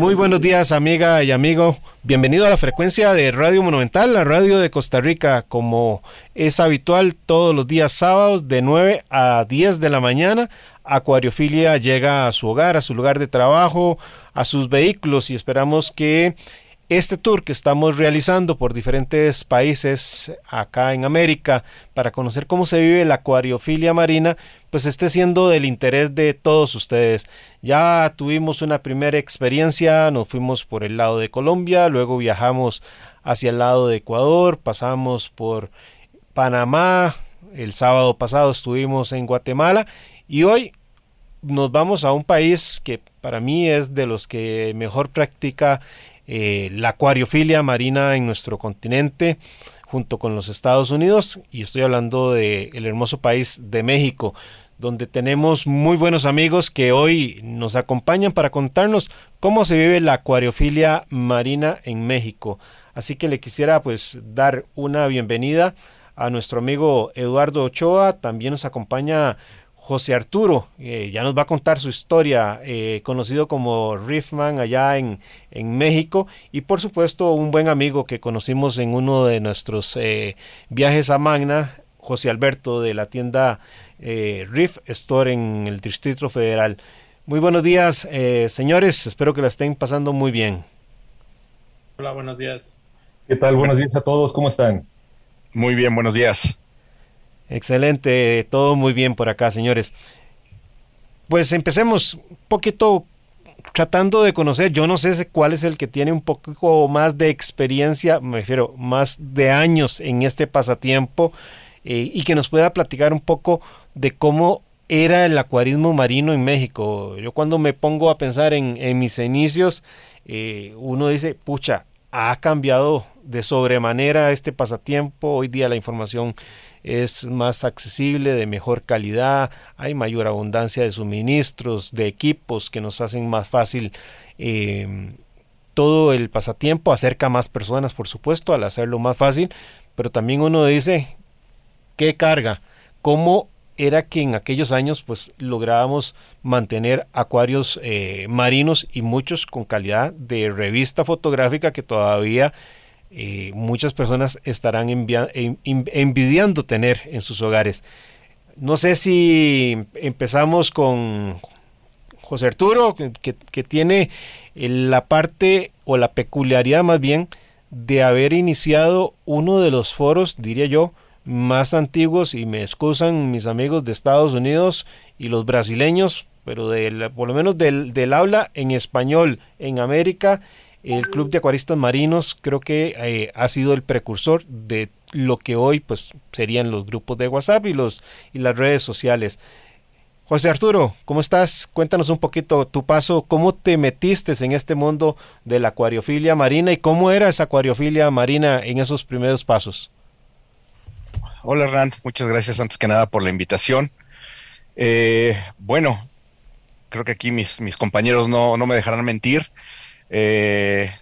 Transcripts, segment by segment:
Muy buenos días amiga y amigo. Bienvenido a la frecuencia de Radio Monumental, la radio de Costa Rica, como es habitual todos los días sábados de 9 a 10 de la mañana. Acuariofilia llega a su hogar, a su lugar de trabajo, a sus vehículos y esperamos que este tour que estamos realizando por diferentes países acá en América para conocer cómo se vive la acuariofilia marina, pues esté siendo del interés de todos ustedes. Ya tuvimos una primera experiencia, nos fuimos por el lado de Colombia, luego viajamos hacia el lado de Ecuador, pasamos por Panamá, el sábado pasado estuvimos en Guatemala y hoy nos vamos a un país que para mí es de los que mejor practica eh, la acuariofilia marina en nuestro continente junto con los Estados Unidos y estoy hablando del el hermoso país de México donde tenemos muy buenos amigos que hoy nos acompañan para contarnos cómo se vive la acuariofilia marina en México. Así que le quisiera pues dar una bienvenida a nuestro amigo Eduardo Ochoa, también nos acompaña José Arturo, eh, ya nos va a contar su historia, eh, conocido como Riffman allá en, en, México, y por supuesto un buen amigo que conocimos en uno de nuestros eh, viajes a Magna, José Alberto de la tienda Riff Store en el Distrito Federal. Muy buenos días, señores, espero que la estén pasando muy bien. Hola, buenos días. ¿Qué tal? Buenos días a todos, ¿cómo están? Muy bien, buenos días. Excelente, todo muy bien por acá, señores. Pues empecemos un poquito tratando de conocer, yo no sé cuál es el que tiene un poco más de experiencia, me refiero, más de años en este pasatiempo eh, y que nos pueda platicar un poco de cómo era el acuarismo marino en México. Yo cuando me pongo a pensar en, mis inicios, eh, uno dice, pucha, ha cambiado de sobremanera este pasatiempo, hoy día la información es más accesible, de mejor calidad, hay mayor abundancia de suministros, de equipos que nos hacen más fácil em, todo el pasatiempo, acerca a más personas, por supuesto, al hacerlo más fácil, pero también uno dice, ¿qué carga? ¿Cómo era que en aquellos años pues lográbamos mantener acuarios eh, marinos y muchos con calidad de revista fotográfica que todavía eh, muchas personas estarán envidiando tener en sus hogares. No sé si empezamos con José Arturo, que, tiene la parte o la peculiaridad más bien de haber iniciado uno de los foros, diría yo, más antiguos y me excusan mis amigos de Estados Unidos y los brasileños, pero por lo menos del, del habla en español en América el Club de Acuaristas Marinos creo que eh, ha sido el precursor de lo que hoy pues serían los grupos de WhatsApp y los y las redes sociales. José Arturo, ¿cómo estás? Cuéntanos un poquito tu paso, cómo te metiste en este mundo de la acuariofilia marina y cómo era esa acuariofilia marina en esos primeros pasos. Hola Rand, muchas gracias antes que nada por la invitación. Eh, bueno, creo que aquí mis, mis compañeros no, no me dejarán mentir. Eh,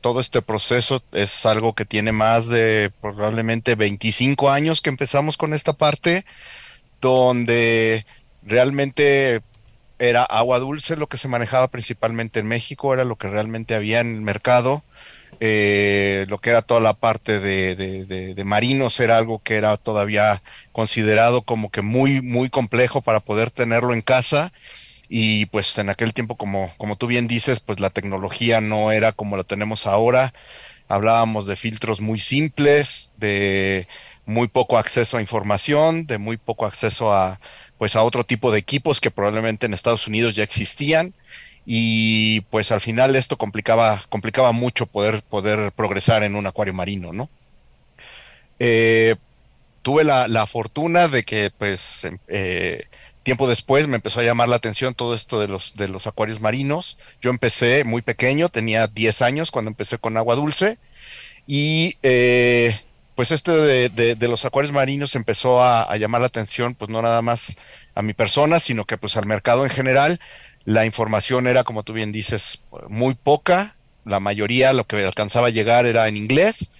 todo este proceso es algo que tiene más de probablemente 25 años que empezamos con esta parte, donde realmente era agua dulce lo que se manejaba principalmente en México, era lo que realmente había en el mercado. Eh, lo que era toda la parte de, de, marinos era algo que era todavía considerado como que muy, muy complejo para poder tenerlo en casa y pues en aquel tiempo, como, como tú bien dices, pues la tecnología no era como la tenemos ahora. Hablábamos de filtros muy simples, de muy poco acceso a información, de muy poco acceso a pues a otro tipo de equipos que probablemente en Estados Unidos ya existían y pues al final esto complicaba complicaba mucho poder poder progresar en un acuario marino, ¿no? Eh, tuve la, fortuna de que, pues, em, eh, tiempo después me empezó a llamar la atención todo esto de los, de los acuarios marinos. Yo empecé muy pequeño, tenía 10 años cuando empecé con agua dulce y eh, pues este de, los acuarios marinos empezó a, llamar la atención, pues no nada más a mi persona, sino que pues al mercado en general. La información era, como tú bien dices, muy poca. La mayoría, lo que alcanzaba a llegar era en inglés.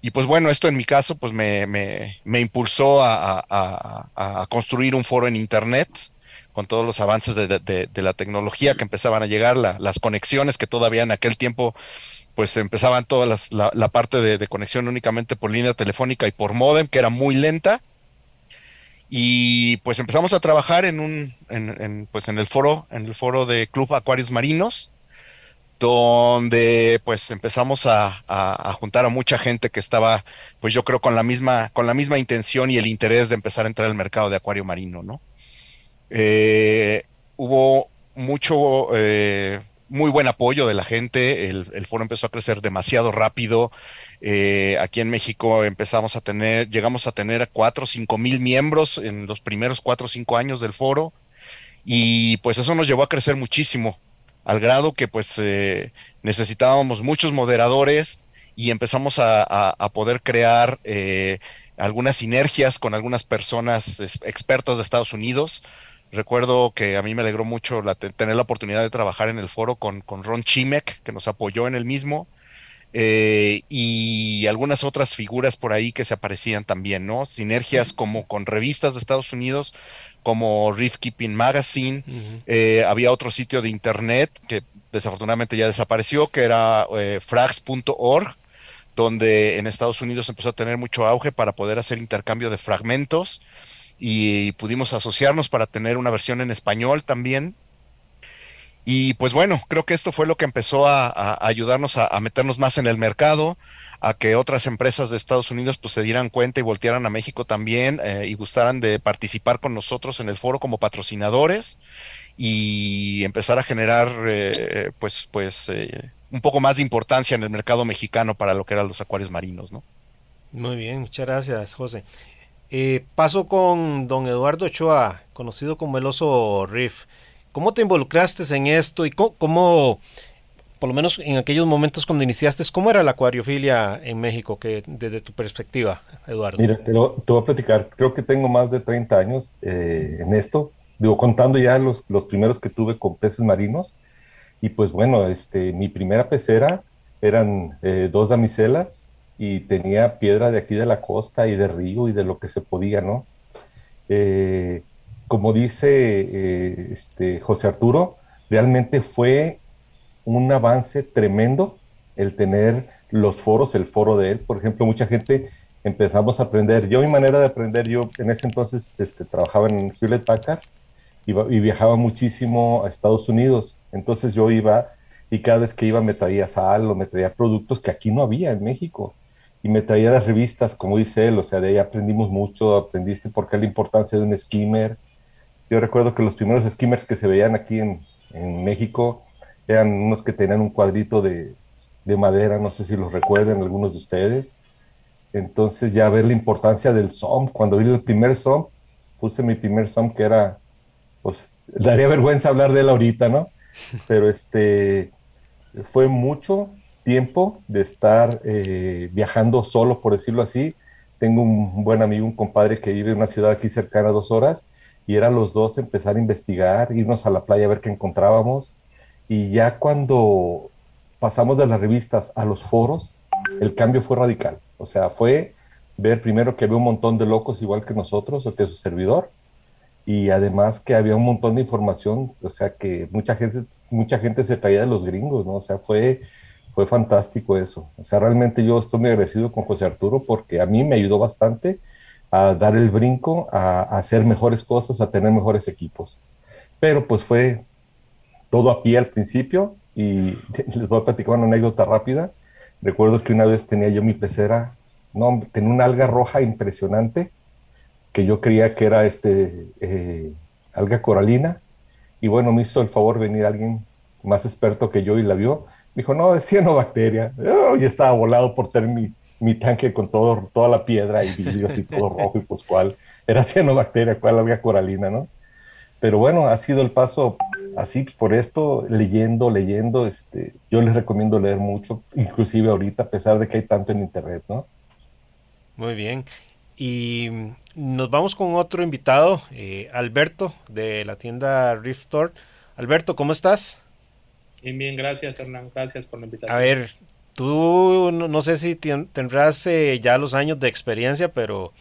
Y pues bueno, esto en mi caso, pues me, me, impulsó a, construir un foro en Internet con todos los avances de, la tecnología que empezaban a llegar, las conexiones que todavía en aquel tiempo pues empezaban todas la, la, parte de, conexión únicamente por línea telefónica y por modem, que era muy lenta. Y pues empezamos a trabajar en un, en, pues en el foro, en el foro de Club Acuarios Marinos, donde pues empezamos a, juntar a mucha gente que estaba, pues yo creo con la misma, con la misma intención y el interés de empezar a entrar al mercado de acuario marino, ¿no? Eh, hubo mucho, eh, muy buen apoyo de la gente, el, foro empezó a crecer demasiado rápido. Eh, aquí en México empezamos a tener, llegamos a tener cuatro o cinco mil miembros en los primeros cuatro o cinco años del foro y pues eso nos llevó a crecer muchísimo, al grado que pues eh, necesitábamos muchos moderadores y empezamos a, poder crear eh, algunas sinergias con algunas personas expertas de Estados Unidos Recuerdo que a mí me alegró mucho tener la oportunidad de trabajar en el foro con, Ron Chimek, que nos apoyó en el mismo, eh, y algunas otras figuras por ahí que se aparecían también, ¿no? Sinergias como con revistas de Estados Unidos, como Reef Keeping Magazine, eh, había otro sitio de internet que desafortunadamente ya desapareció, que era eh, frags.org, donde en Estados Unidos empezó a tener mucho auge para poder hacer intercambio de fragmentos y pudimos asociarnos para tener una versión en español también. Y pues bueno, creo que esto fue lo que empezó a, ayudarnos a, meternos más en el mercado, a que otras empresas de Estados Unidos pues se dieran cuenta y voltearan a México también eh, y gustaran de participar con nosotros en el foro como patrocinadores y empezar a generar eh, pues pues eh, un poco más de importancia en el mercado mexicano para lo que eran los acuarios marinos, ¿no? Muy bien, muchas gracias, José. Eh, paso con don Eduardo Ochoa, conocido como el oso Riff. ¿Cómo te involucraste en esto y cómo, por lo menos en aquellos momentos cuando iniciaste, cómo era la acuariofilia en México, que desde tu perspectiva, Eduardo? Mira, te, lo, voy a platicar. Creo que tengo más de 30 años eh, en esto. Digo, contando ya los, los primeros que tuve con peces marinos. Y pues bueno, este, mi primera pecera eran eh, dos damiselas y tenía piedra de aquí de la costa y de río y de lo que se podía, ¿no? Eh, como dice eh, este, José Arturo, realmente fue un avance tremendo el tener los foros, el foro de él. Por ejemplo, mucha gente empezamos a aprender. Yo, mi manera de aprender, yo en ese entonces este, trabajaba en Hewlett Packard y, y viajaba muchísimo a Estados Unidos. Entonces yo iba y cada vez que iba me traía sal o me traía productos que aquí no había en México y me traía las revistas, como dice él, o sea, de ahí aprendimos mucho, aprendiste por qué la importancia de un skimmer. Yo recuerdo que los primeros skimmers que se veían aquí en, en México eran unos que tenían un cuadrito de, de, madera, no sé si los recuerdan algunos de ustedes. Entonces ya ver la importancia del SOM, cuando vi el primer SOM, puse mi primer SOM que era, pues daría vergüenza hablar de él ahorita, ¿no? Pero este, fue mucho, tiempo de estar eh, viajando solo, por decirlo así. Tengo un buen amigo, un compadre que vive en una ciudad aquí cercana a dos horas, y eran los dos empezar a investigar, irnos a la playa a ver qué encontrábamos. Y ya cuando pasamos de las revistas a los foros, el cambio fue radical. O sea, fue ver primero que había un montón de locos igual que nosotros o que su servidor, y además que había un montón de información, o sea, que mucha gente, mucha gente se traía de los gringos, ¿no? O sea, fue fue fantástico eso. O sea, realmente yo estoy muy agradecido con José Arturo porque a mí me ayudó bastante a dar el brinco, a, hacer mejores cosas, a tener mejores equipos. Pero pues fue todo a pie al principio y les voy a platicar una anécdota rápida. Recuerdo que una vez tenía yo mi pecera, no, tenía una alga roja impresionante que yo creía que era este eh, alga coralina y bueno, me hizo el favor venir alguien más experto que yo y la vio dijo, no, es cianobacteria. Oh, y estaba volado por tener mi, mi tanque con todo, toda la piedra y vidrios y todo rojo y pues cuál era cianobacteria, cuál alga coralina, ¿no? Pero bueno, ha sido el paso así por esto, leyendo, leyendo, este, yo les recomiendo leer mucho, inclusive ahorita, a pesar de que hay tanto en internet, ¿no? Muy bien. Y nos vamos con otro invitado, eh, Alberto, de la tienda Rift Store. Alberto, ¿cómo estás? Bien, bien, gracias Hernán, gracias por la invitación. A ver, tú no, sé si tendrás eh, ya los años de experiencia, pero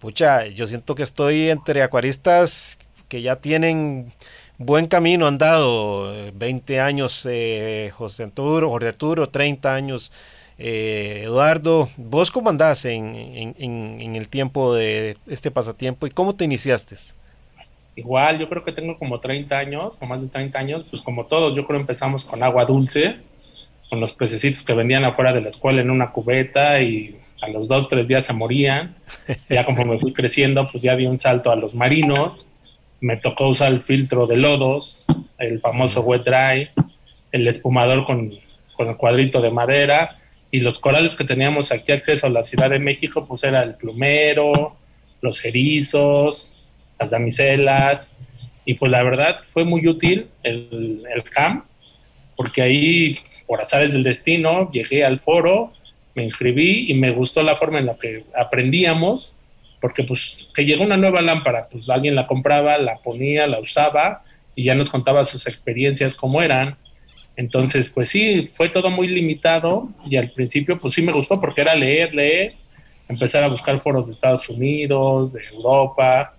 pucha, yo siento que estoy entre acuaristas que ya tienen buen camino andado, 20 años eh, José Arturo, Jorge Arturo, 30 años eh, Eduardo, ¿vos cómo andás en, el tiempo de este pasatiempo y cómo te iniciaste? Igual, yo creo que tengo como 30 años, o más de 30 años, pues como todos, yo creo empezamos con agua dulce, con los pececitos que vendían afuera de la escuela en una cubeta y a los dos, tres días se morían. Ya me fui creciendo, pues ya di un salto a los marinos, me tocó usar el filtro de lodos, el famoso wet dry, el espumador con, con el cuadrito de madera, y los corales que teníamos aquí acceso a la Ciudad de México, pues era el plumero, los erizos, las damiselas, y pues la verdad fue muy útil el, el CAM, porque ahí, por azares del destino, llegué al foro, me inscribí y me gustó la forma en la que aprendíamos, porque pues que llegó una nueva lámpara, pues alguien la compraba, la ponía, la usaba y ya nos contaba sus experiencias cómo eran entonces, pues sí, fue todo muy limitado y al principio pues sí me gustó porque era leer, leer, empezar a buscar foros de Estados Unidos, de Europa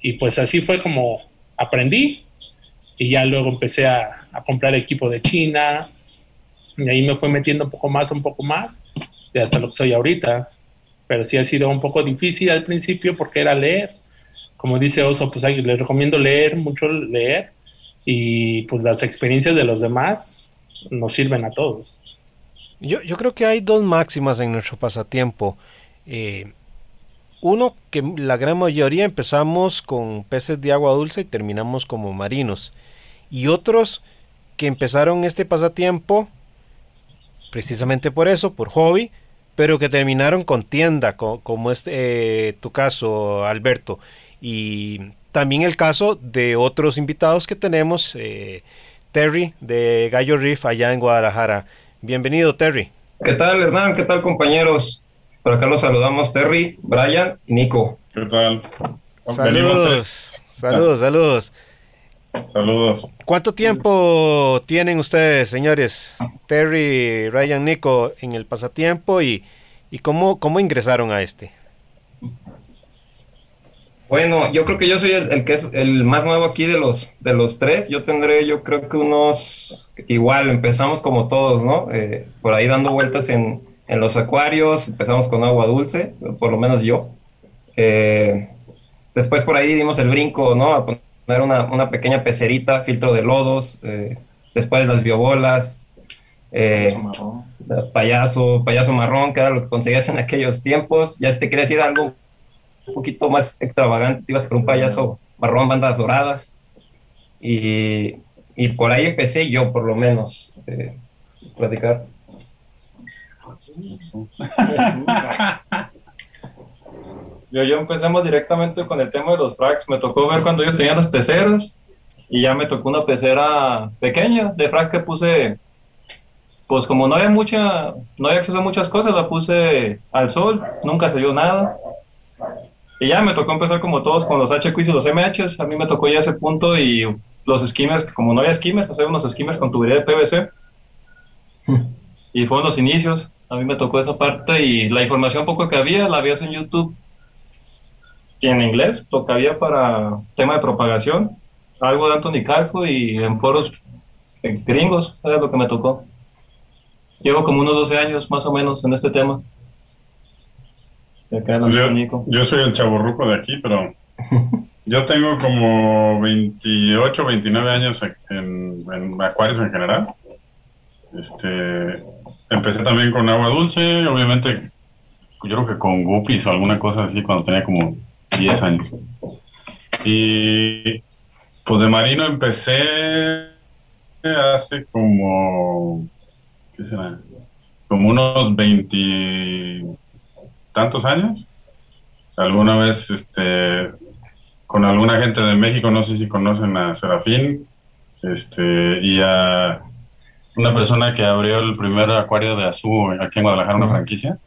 y pues así fue como aprendí y ya luego empecé a, comprar equipo de China y ahí me fue metiendo un poco más, un poco más y hasta lo que soy ahorita. Pero sí ha sido un poco difícil al principio porque era leer. Como dice Oso, pues les recomiendo leer, mucho leer y pues las experiencias de los demás nos sirven a todos. Yo, yo creo que hay dos máximas en nuestro pasatiempo. Eh, uno, que la gran mayoría empezamos con peces de agua dulce y terminamos como marinos. Y otros que empezaron este pasatiempo precisamente por eso, por hobby, pero que terminaron con tienda, como es eh, tu caso, Alberto. Y también el caso de otros invitados que tenemos, eh, Terry de Gallo Reef allá en Guadalajara. Bienvenido, Terry. ¿Qué tal, Hernán? ¿Qué tal, compañeros? Por acá los saludamos Terry, Brian y Nico. ¿Qué tal? Saludos, saludos, saludos. Saludos. ¿Cuánto tiempo tienen ustedes, señores? Terry, Ryan, Nico, en el pasatiempo y, y cómo, cómo ingresaron a este? Bueno, yo creo que yo soy el, que es el más nuevo aquí de los, de los tres. Yo tendré, yo creo que unos, igual, empezamos como todos, ¿no? Eh, por ahí dando vueltas en, en, los acuarios, empezamos con agua dulce, por lo menos yo. Eh, después por ahí dimos el brinco, ¿no? A poner una, una pequeña pecerita, filtro de lodos, eh, después las biobolas, payaso, payaso marrón, que era lo que conseguías en aquellos tiempos. Ya si te querías decir algo un poquito más extravagante, ibas por un payaso marrón, bandas doradas. Y, y por ahí empecé yo, por lo menos, eh, platicar. yo, yo empezamos directamente con el tema de los fracs. Me tocó ver cuando ellos tenían las peceras y ya me tocó una pecera pequeña de frac que puse, pues como no había mucha, no había acceso a muchas cosas, la puse al sol, nunca se dio nada. Y ya me tocó empezar como todos con los HQs y los MHs. A mí me tocó ya ese punto y los skimmers, como no había skimmers, hacer unos skimmers con tubería de PVC. y fueron los inicios. A mí me tocó esa parte y la información poco que había la habías en YouTube y en inglés, había para tema de propagación, algo de Anthony Calfo y en foros gringos, era lo que me tocó. Llevo como unos 12 años más o menos en este tema. Yo, soy el chaborruco de aquí, pero yo tengo como 28, 29 años en, acuarios en general. Este, empecé también con agua dulce, obviamente, yo creo que con guppies o alguna cosa así cuando tenía como 10 años. Y pues de marino empecé hace como, ¿qué será? como unos veintitantos años. Alguna vez este, con alguna gente de México, no sé si conocen a Serafín, este, y a una persona que abrió el primer acuario de Azú aquí en Guadalajara, una franquicia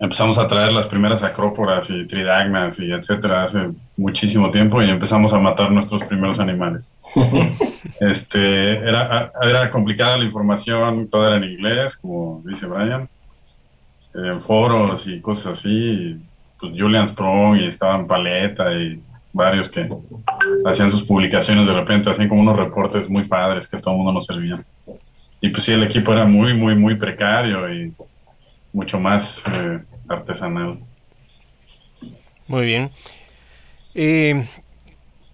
empezamos a traer las primeras acróporas y tridagnas y etcétera hace muchísimo tiempo y empezamos a matar nuestros primeros animales. este, era, era complicada la información, toda era en inglés, como dice Brian, en foros y cosas así. Pues Julian Sprong y estaban Paleta y varios que hacían sus publicaciones de repente, hacían como unos reportes muy padres que todo el mundo nos servía. Y pues sí, el equipo era muy, muy, muy precario y mucho más eh, artesanal. Muy bien. Eh,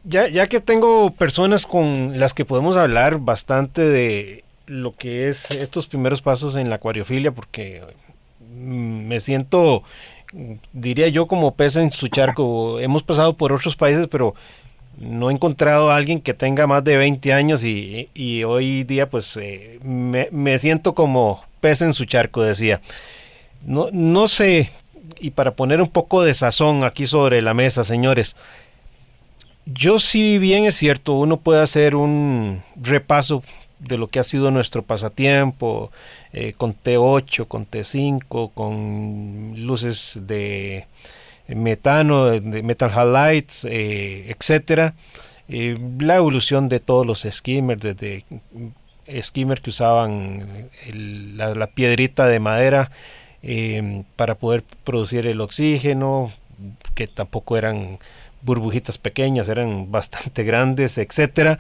ya, ya que tengo personas con las que podemos hablar bastante de lo que es estos primeros pasos en la acuariofilia, porque mm, me siento, diría yo, como pez en su charco. Hemos pasado por otros países, pero no he encontrado a alguien que tenga más de 20 años y, hoy día pues eh, me, me, siento como pez en su charco, decía. No, no sé, y para poner un poco de sazón aquí sobre la mesa, señores, yo sí bien es cierto, uno puede hacer un repaso de lo que ha sido nuestro pasatiempo, eh, con T8, con T5, con luces de metano, de metal halides, eh, etcétera. Eh, la evolución de todos los skimmers, desde skimmer que usaban la, piedrita de madera Em, para poder producir el oxígeno, que tampoco eran burbujitas pequeñas, eran bastante grandes, etcétera.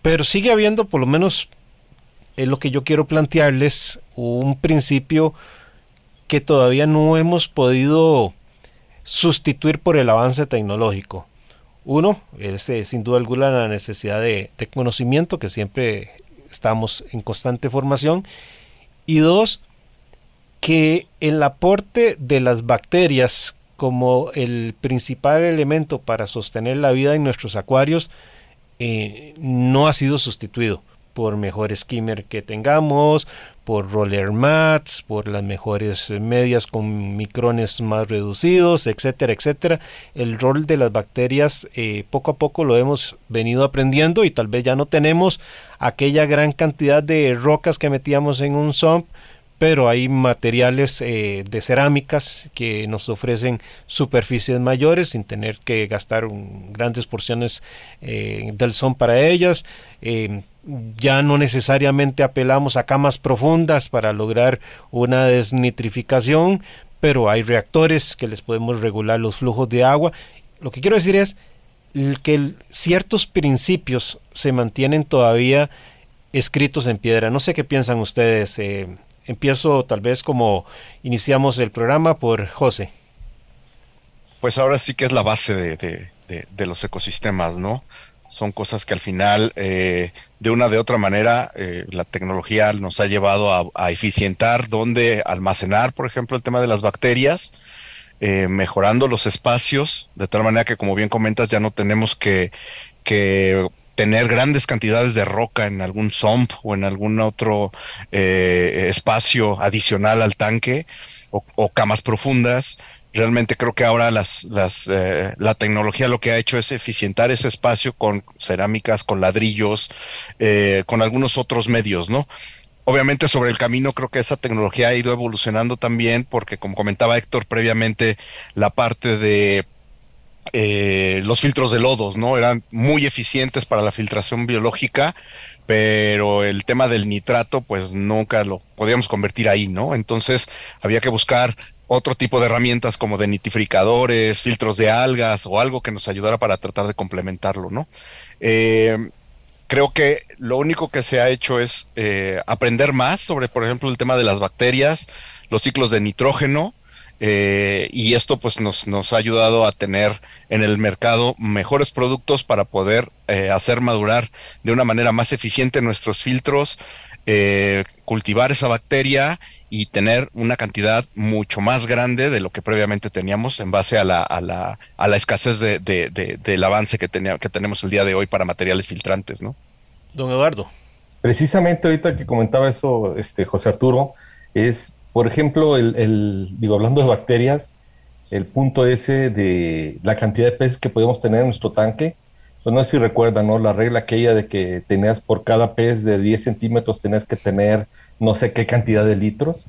Pero sigue habiendo, por lo menos, es lo que yo quiero plantearles, un principio que todavía no hemos podido sustituir por el avance tecnológico. Uno, es eh, sin duda alguna la necesidad de, de, conocimiento, que siempre estamos en constante formación. Y dos, que el aporte de las bacterias como el principal elemento para sostener la vida en nuestros acuarios eh, no ha sido sustituido por mejor skimmer que tengamos, por roller mats, por las mejores medias con micrones más reducidos, etcétera, etcétera. El rol de las bacterias eh, poco a poco lo hemos venido aprendiendo y tal vez ya no tenemos aquella gran cantidad de rocas que metíamos en un sump pero hay materiales eh, de cerámicas que nos ofrecen superficies mayores sin tener que gastar grandes porciones eh, del son para ellas. Eh, ya no necesariamente apelamos a camas profundas para lograr una desnitrificación, pero hay reactores que les podemos regular los flujos de agua. Lo que quiero decir es que ciertos principios se mantienen todavía escritos en piedra. No sé qué piensan ustedes, Empiezo tal vez como iniciamos el programa por José. Pues ahora sí que es la base de, los ecosistemas, ¿no? Son cosas que al final, eh, de una de otra manera, eh, la tecnología nos ha llevado a, eficientar dónde almacenar, por ejemplo, el tema de las bacterias, eh, mejorando los espacios, de tal manera que, como bien comentas, ya no tenemos que, que tener grandes cantidades de roca en algún sump o en algún otro eh, espacio adicional al tanque o, camas profundas. Realmente creo que ahora las, las, eh, la tecnología lo que ha hecho es eficientar ese espacio con cerámicas, con ladrillos, eh, con algunos otros medios, ¿no? Obviamente sobre el camino creo que esa tecnología ha ido evolucionando también porque como comentaba Héctor previamente, la parte de eh, los filtros de lodos, ¿no? Eran muy eficientes para la filtración biológica, pero el tema del nitrato, pues nunca lo podíamos convertir ahí, ¿no? Entonces había que buscar otro tipo de herramientas como de nitrificadores, filtros de algas o algo que nos ayudara para tratar de complementarlo, ¿no? Eh, creo que lo único que se ha hecho es eh, aprender más sobre, por ejemplo, el tema de las bacterias, los ciclos de nitrógeno, eh, y esto pues nos, nos, ha ayudado a tener en el mercado mejores productos para poder eh, hacer madurar de una manera más eficiente nuestros filtros, eh, cultivar esa bacteria y tener una cantidad mucho más grande de lo que previamente teníamos en base a la, a la, a la escasez de, del avance que, tenía, que tenemos el día de hoy para materiales filtrantes, ¿no? Don Eduardo. Precisamente ahorita que comentaba eso este, José Arturo, es, por ejemplo, el, digo, hablando de bacterias, el punto ese de la cantidad de peces que podemos tener en nuestro tanque. Pues no sé si recuerdan, ¿no? La regla aquella de que tenías por cada pez de 10 centímetros, tenías que tener no sé qué cantidad de litros.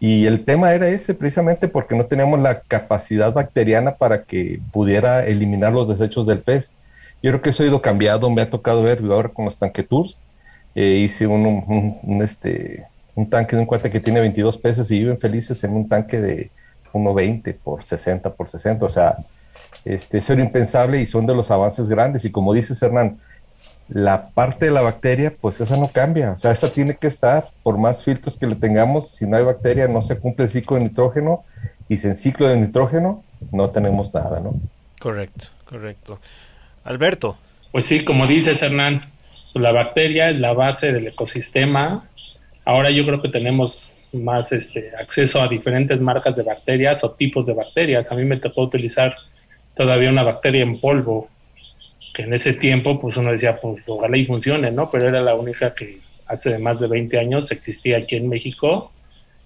Y el tema era ese precisamente porque no teníamos la capacidad bacteriana para que pudiera eliminar los desechos del pez. Yo creo que eso ha ido cambiado, me ha tocado ver ahora con los tanque tours. Eh, hice un, un, este, un tanque de un cuate que tiene 22 peces y viven felices en un tanque de 1,20 por 60 por 60. O sea, este, eso era impensable y son de los avances grandes. Y como dices, Hernán, la parte de la bacteria, pues esa no cambia. O sea, esa tiene que estar, por más filtros que le tengamos, si no hay bacteria, no se cumple el ciclo de nitrógeno. Y sin ciclo de nitrógeno, no tenemos nada, ¿no? Correcto, correcto. Alberto. Pues sí, como dices, Hernán, pues la bacteria es la base del ecosistema. Ahora yo creo que tenemos más este, acceso a diferentes marcas de bacterias o tipos de bacterias. A mí me tocó utilizar todavía una bacteria en polvo, que en ese tiempo pues uno decía, pues ojalá y funcione, ¿no? Pero era la única que hace más de 20 años existía aquí en México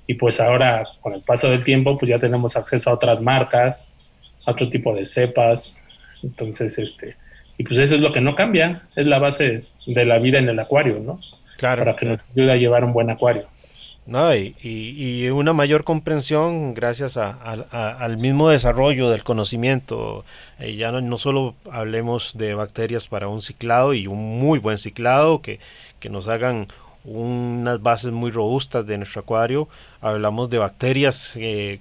y pues ahora con el paso del tiempo pues ya tenemos acceso a otras marcas, a otro tipo de cepas. Entonces, este, y pues eso es lo que no cambia, es la base de la vida en el acuario, ¿no? Claro. Para que nos ayude a llevar un buen acuario. No, y, y, una mayor comprensión gracias a, al mismo desarrollo del conocimiento. Eh, ya no, no, solo hablemos de bacterias para un ciclado y un muy buen ciclado que, que nos hagan unas bases muy robustas de nuestro acuario. Hablamos de bacterias eh,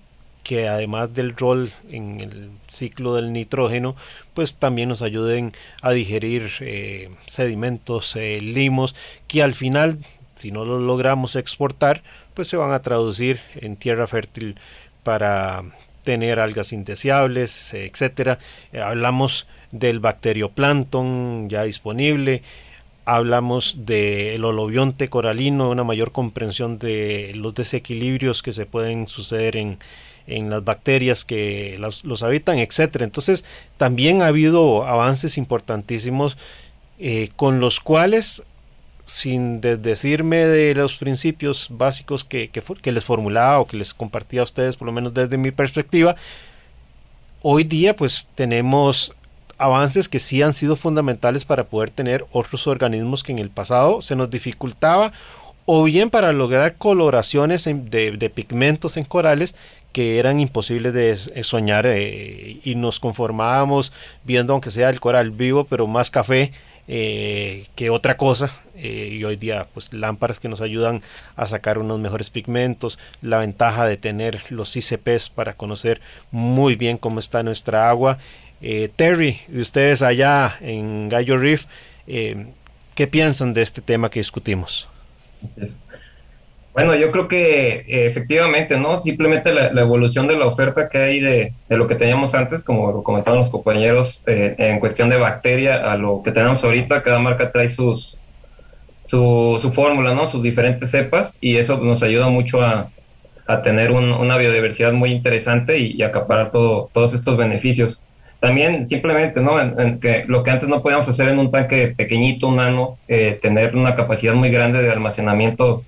que además del rol en el ciclo del nitrógeno, pues también nos ayuden a digerir eh, sedimentos, eh, limos, que al final, si no lo logramos exportar, pues se van a traducir en tierra fértil para tener algas indeseables, etcétera. Hablamos del bacterioplancton ya disponible, hablamos del holobionte coralino, una mayor comprensión de los desequilibrios que se pueden suceder en, en las bacterias que los, habitan, etcétera. Entonces, también ha habido avances importantísimos eh, con los cuales, sin decirme de los principios básicos que, que, les formulaba o que les compartía a ustedes, por lo menos desde mi perspectiva, hoy día pues tenemos avances que sí han sido fundamentales para poder tener otros organismos que en el pasado se nos dificultaba o bien para lograr coloraciones de, de, pigmentos en corales que eran imposibles de eh, soñar eh, y nos conformábamos viendo aunque sea el coral vivo pero más café eh, que otra cosa y hoy día pues lámparas que nos ayudan a sacar unos mejores pigmentos la ventaja de tener los ICPs para conocer muy bien cómo está nuestra agua Terry y ustedes allá en Gallo Reef ¿qué piensan de este tema que discutimos? Bueno, yo creo que eh, efectivamente, ¿no? Simplemente la, evolución de la oferta que hay de, lo que teníamos antes, como lo comentaban los compañeros, eh, en cuestión de bacteria a lo que tenemos ahorita, cada marca trae sus su, fórmula, ¿no? Sus diferentes cepas y eso nos ayuda mucho a, tener una biodiversidad muy interesante y, acaparar todo, todos estos beneficios. También simplemente, ¿no? Que lo que antes no podíamos hacer en un tanque pequeñito, un nano, eh, tener una capacidad muy grande de almacenamiento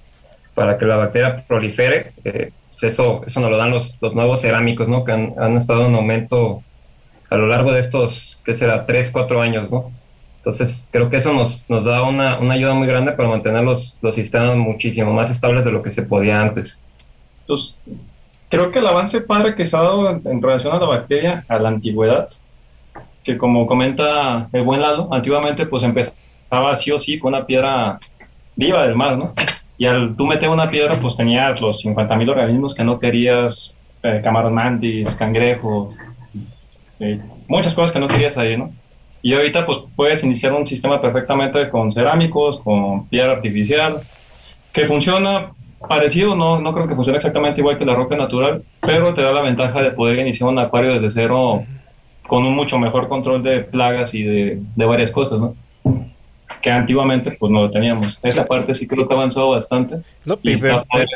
para que la bacteria prolifere. Eh, eso, eso nos lo dan los, los nuevos cerámicos, ¿no? Que han, han, estado en aumento a lo largo de estos, ¿qué será? Tres, cuatro años, ¿no? Entonces, creo que eso nos, nos da una, una ayuda muy grande para mantener los, los sistemas muchísimo más estables de lo que se podía antes. Entonces, creo que el avance padre que se ha dado en, relación a la bacteria, a la antigüedad, que como comenta el buen Lalo, antiguamente pues empezaba sí o sí con una piedra viva del mar, ¿no? Y al tú meter una piedra, pues tenías los 50.000 organismos que no querías, eh, camarón mantis, cangrejos, eh, muchas cosas que no querías ahí, ¿no? Y ahorita pues puedes iniciar un sistema perfectamente con cerámicos, con piedra artificial, que funciona parecido, no, no creo que funcione exactamente igual que la roca natural, pero te da la ventaja de poder iniciar un acuario desde cero con un mucho mejor control de plagas y de, de varias cosas, ¿no? Que antiguamente pues no lo teníamos. Esa parte sí creo que ha avanzado bastante. No,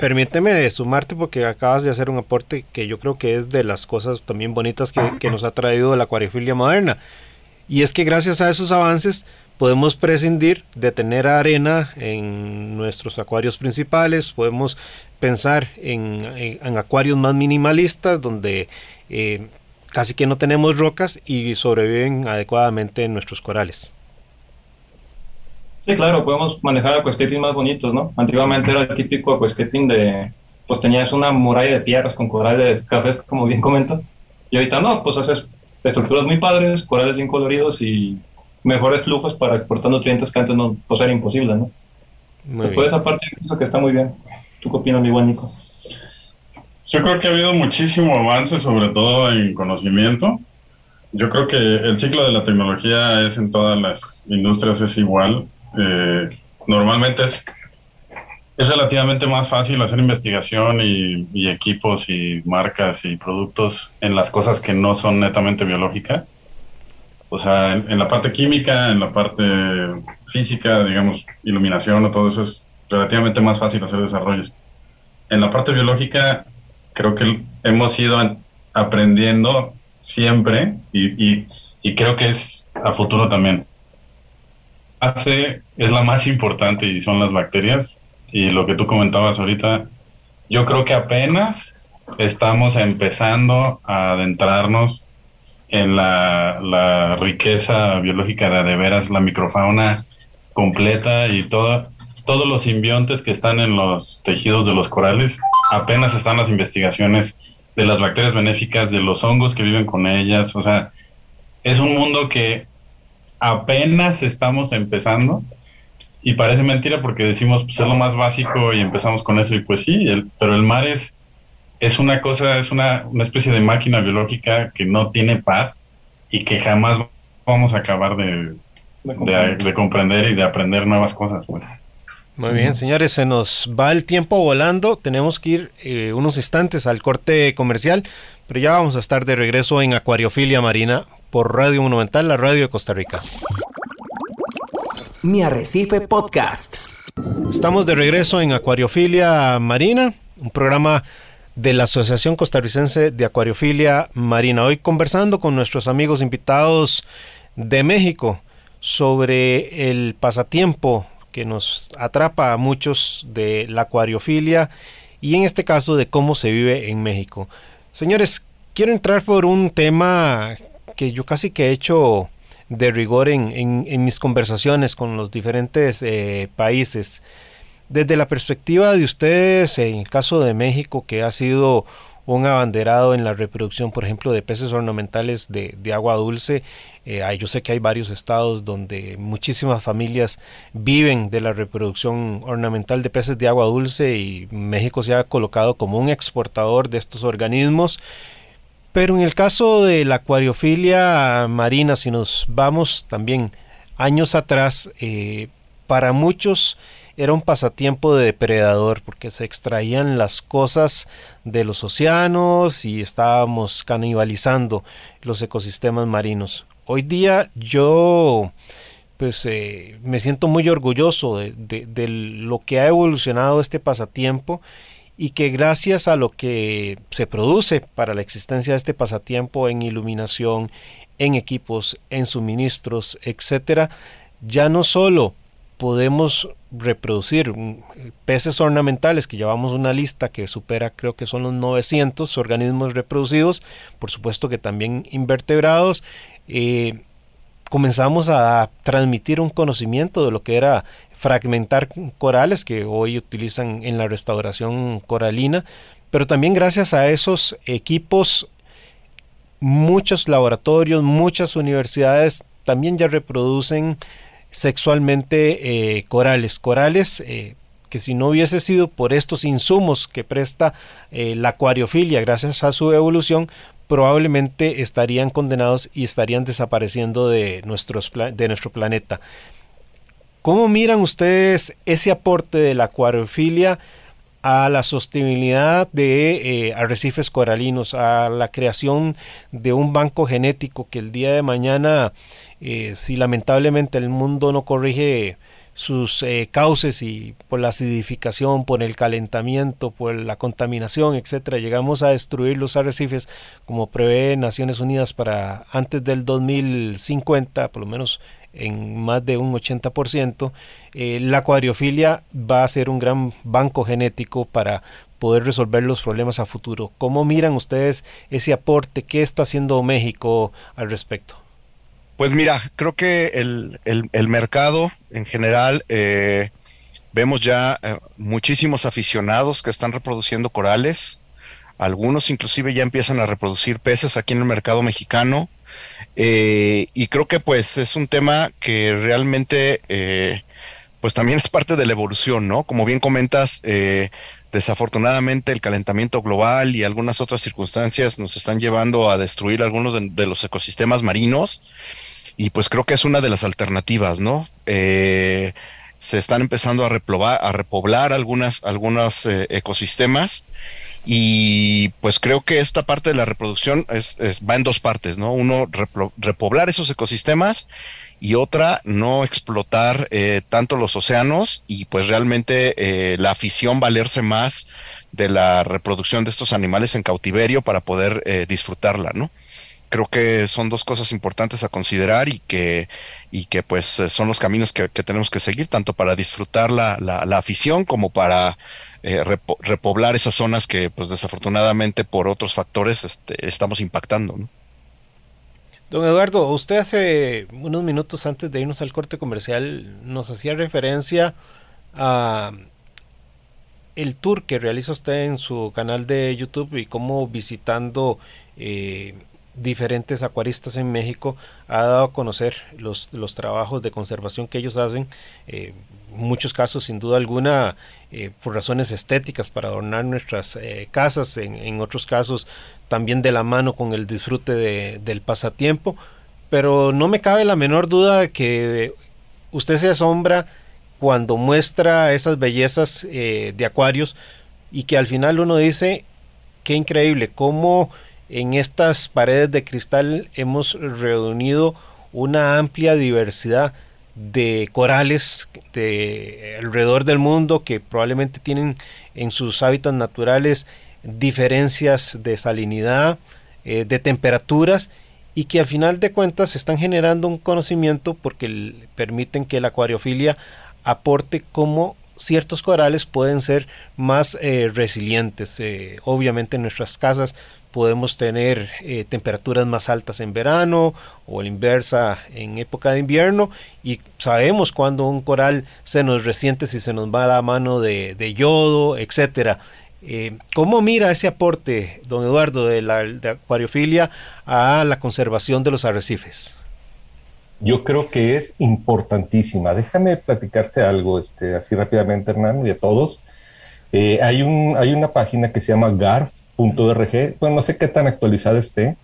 permíteme sumarte porque acabas de hacer un aporte que yo creo que es de las cosas también bonitas que, nos ha traído la acuariofilia moderna. Y es que gracias a esos avances, podemos prescindir de tener arena en nuestros acuarios principales, podemos pensar en, acuarios más minimalistas donde eh, casi que no tenemos rocas y sobreviven adecuadamente en nuestros corales. Sí, claro, podemos manejar aquascaping más bonitos, ¿no? Antiguamente era el típico aquascaping de, pues tenías una muralla de tierras con corales de cafés, como bien comentas, y ahorita no, pues haces estructuras muy padres, corales bien coloridos y mejores flujos para exportar nutrientes que antes no, pues era imposible, ¿no? Muy pues esa parte pienso que está muy bien. ¿Tú qué opinas, mi buen Nico? Yo creo que ha habido muchísimo avance, sobre todo en conocimiento. Yo creo que el ciclo de la tecnología es en todas las industrias es igual. Eh, normalmente es, es relativamente más fácil hacer investigación y, equipos y marcas y productos en las cosas que no son netamente biológicas. O sea, en, la parte química, en la parte física, digamos, iluminación o todo eso es relativamente más fácil hacer desarrollos. En la parte biológica, creo que hemos ido aprendiendo siempre y, y creo que es a futuro también hace es la más importante y son las bacterias. Y lo que tú comentabas ahorita, yo creo que apenas estamos empezando a adentrarnos en la, riqueza biológica de, veras, la microfauna completa y toda, todos los simbiontes que están en los tejidos de los corales. Apenas están las investigaciones de las bacterias benéficas, de los hongos que viven con ellas. O sea, es un mundo que apenas estamos empezando y parece mentira porque decimos pues es lo más básico y empezamos con eso y pues sí, pero el mar es, es una cosa, es una, una especie de máquina biológica que no tiene par y que jamás vamos a acabar de, de, comprender y de aprender nuevas cosas. Pues. Muy bien, señores, se nos va el tiempo volando. Tenemos que ir eh, unos instantes al corte comercial, pero ya vamos a estar de regreso en Acuariofilia Marina por Radio Monumental, la radio de Costa Rica. Mi Arrecife Podcast. Estamos de regreso en Acuariofilia Marina, un programa de la Asociación Costarricense de Acuariofilia Marina. Hoy conversando con nuestros amigos invitados de México sobre el pasatiempo que nos atrapa a muchos de la acuariofilia y en este caso de cómo se vive en México. Señores, quiero entrar por un tema que yo casi que he hecho de rigor en, mis conversaciones con los diferentes eh, países. Desde la perspectiva de ustedes, en el caso de México, que ha sido un abanderado en la reproducción, por ejemplo, de peces ornamentales de, agua dulce. Eh, yo sé que hay varios estados donde muchísimas familias viven de la reproducción ornamental de peces de agua dulce y México se ha colocado como un exportador de estos organismos. Pero en el caso de la acuariofilia marina, si nos vamos también años atrás, eh, para muchos era un pasatiempo de depredador porque se extraían las cosas de los océanos y estábamos canibalizando los ecosistemas marinos. Hoy día yo pues eh, me siento muy orgulloso de lo que ha evolucionado este pasatiempo y que gracias a lo que se produce para la existencia de este pasatiempo en iluminación, en equipos, en suministros, etcétera, ya no solo podemos reproducir mm, peces ornamentales, que llevamos una lista que supera creo que son los 900 organismos reproducidos, por supuesto que también invertebrados, eh, comenzamos a transmitir un conocimiento de lo que era fragmentar corales que hoy utilizan en la restauración coralina, pero también gracias a esos equipos, muchos laboratorios, muchas universidades también ya reproducen sexualmente eh, corales, corales eh, que si no hubiese sido por estos insumos que presta eh, la acuariofilia gracias a su evolución, probablemente estarían condenados y estarían desapareciendo de, nuestros, de nuestro planeta. ¿Cómo miran ustedes ese aporte de la acuariofilia a la sostenibilidad de eh, arrecifes coralinos, a la creación de un banco genético que el día de mañana, eh, si lamentablemente el mundo no corrige sus eh, cauces y por la acidificación, por el calentamiento, por la contaminación, etcétera, llegamos a destruir los arrecifes como prevé Naciones Unidas para antes del 2050, por lo menos en más de un 80%, eh, la acuariofilia va a ser un gran banco genético para poder resolver los problemas a futuro. ¿Cómo miran ustedes ese aporte? ¿Qué está haciendo México al respecto? Pues mira, creo que el, el, mercado en general, eh, vemos ya eh, muchísimos aficionados que están reproduciendo corales, algunos inclusive ya empiezan a reproducir peces aquí en el mercado mexicano, eh, y creo que pues es un tema que realmente pues también es parte de la evolución, ¿no? Como bien comentas, desafortunadamente el calentamiento global y algunas otras circunstancias nos están llevando a destruir algunos de los ecosistemas marinos y pues creo que es una de las alternativas, ¿no? Eh, se están empezando a, repoblar, algunos eh, ecosistemas y pues creo que esta parte de la reproducción va en dos partes, ¿no? Uno, repoblar esos ecosistemas y otra, no explotar eh, tanto los océanos y pues realmente la afición valerse más de la reproducción de estos animales en cautiverio para poder disfrutarla, ¿no? creo que son dos cosas importantes a considerar y que, y que pues eh, son los caminos que, tenemos que seguir, tanto para disfrutar la, la, afición como para eh, repoblar esas zonas que pues desafortunadamente por otros factores este, estamos impactando. Don Eduardo, usted hace unos minutos antes de irnos al corte comercial nos hacía referencia a el tour que realiza usted en su canal de YouTube y cómo visitando eh, diferentes acuaristas en México ha dado a conocer los, los trabajos de conservación que ellos hacen, eh, muchos casos sin duda alguna eh, por razones estéticas para adornar nuestras eh, casas, en, otros casos también de la mano con el disfrute del pasatiempo, pero no me cabe la menor duda de que usted se asombra cuando muestra esas bellezas de acuarios y que al final uno dice, qué increíble, cómo en estas paredes de cristal hemos reunido una amplia diversidad de corales de alrededor del mundo que probablemente tienen en sus hábitats naturales diferencias de salinidad, eh, de temperaturas y que al final de cuentas están generando un conocimiento porque permiten que la acuariofilia aporte cómo ciertos corales pueden ser más eh, resilientes. Eh, obviamente en nuestras casas podemos tener temperaturas más altas en verano o la inversa en época de invierno y sabemos cuando un coral se nos resiente si se nos va la mano de, yodo, etcétera. Eh, ¿Cómo mira ese aporte, don Eduardo, de la acuariofilia a la conservación de los arrecifes? Yo creo que es importantísima. Déjame platicarte algo, este, así rápidamente, Hernán, y a todos. Eh, hay, un, hay una página que se llama GARF, .org, bueno, no sé qué tan actualizada esté.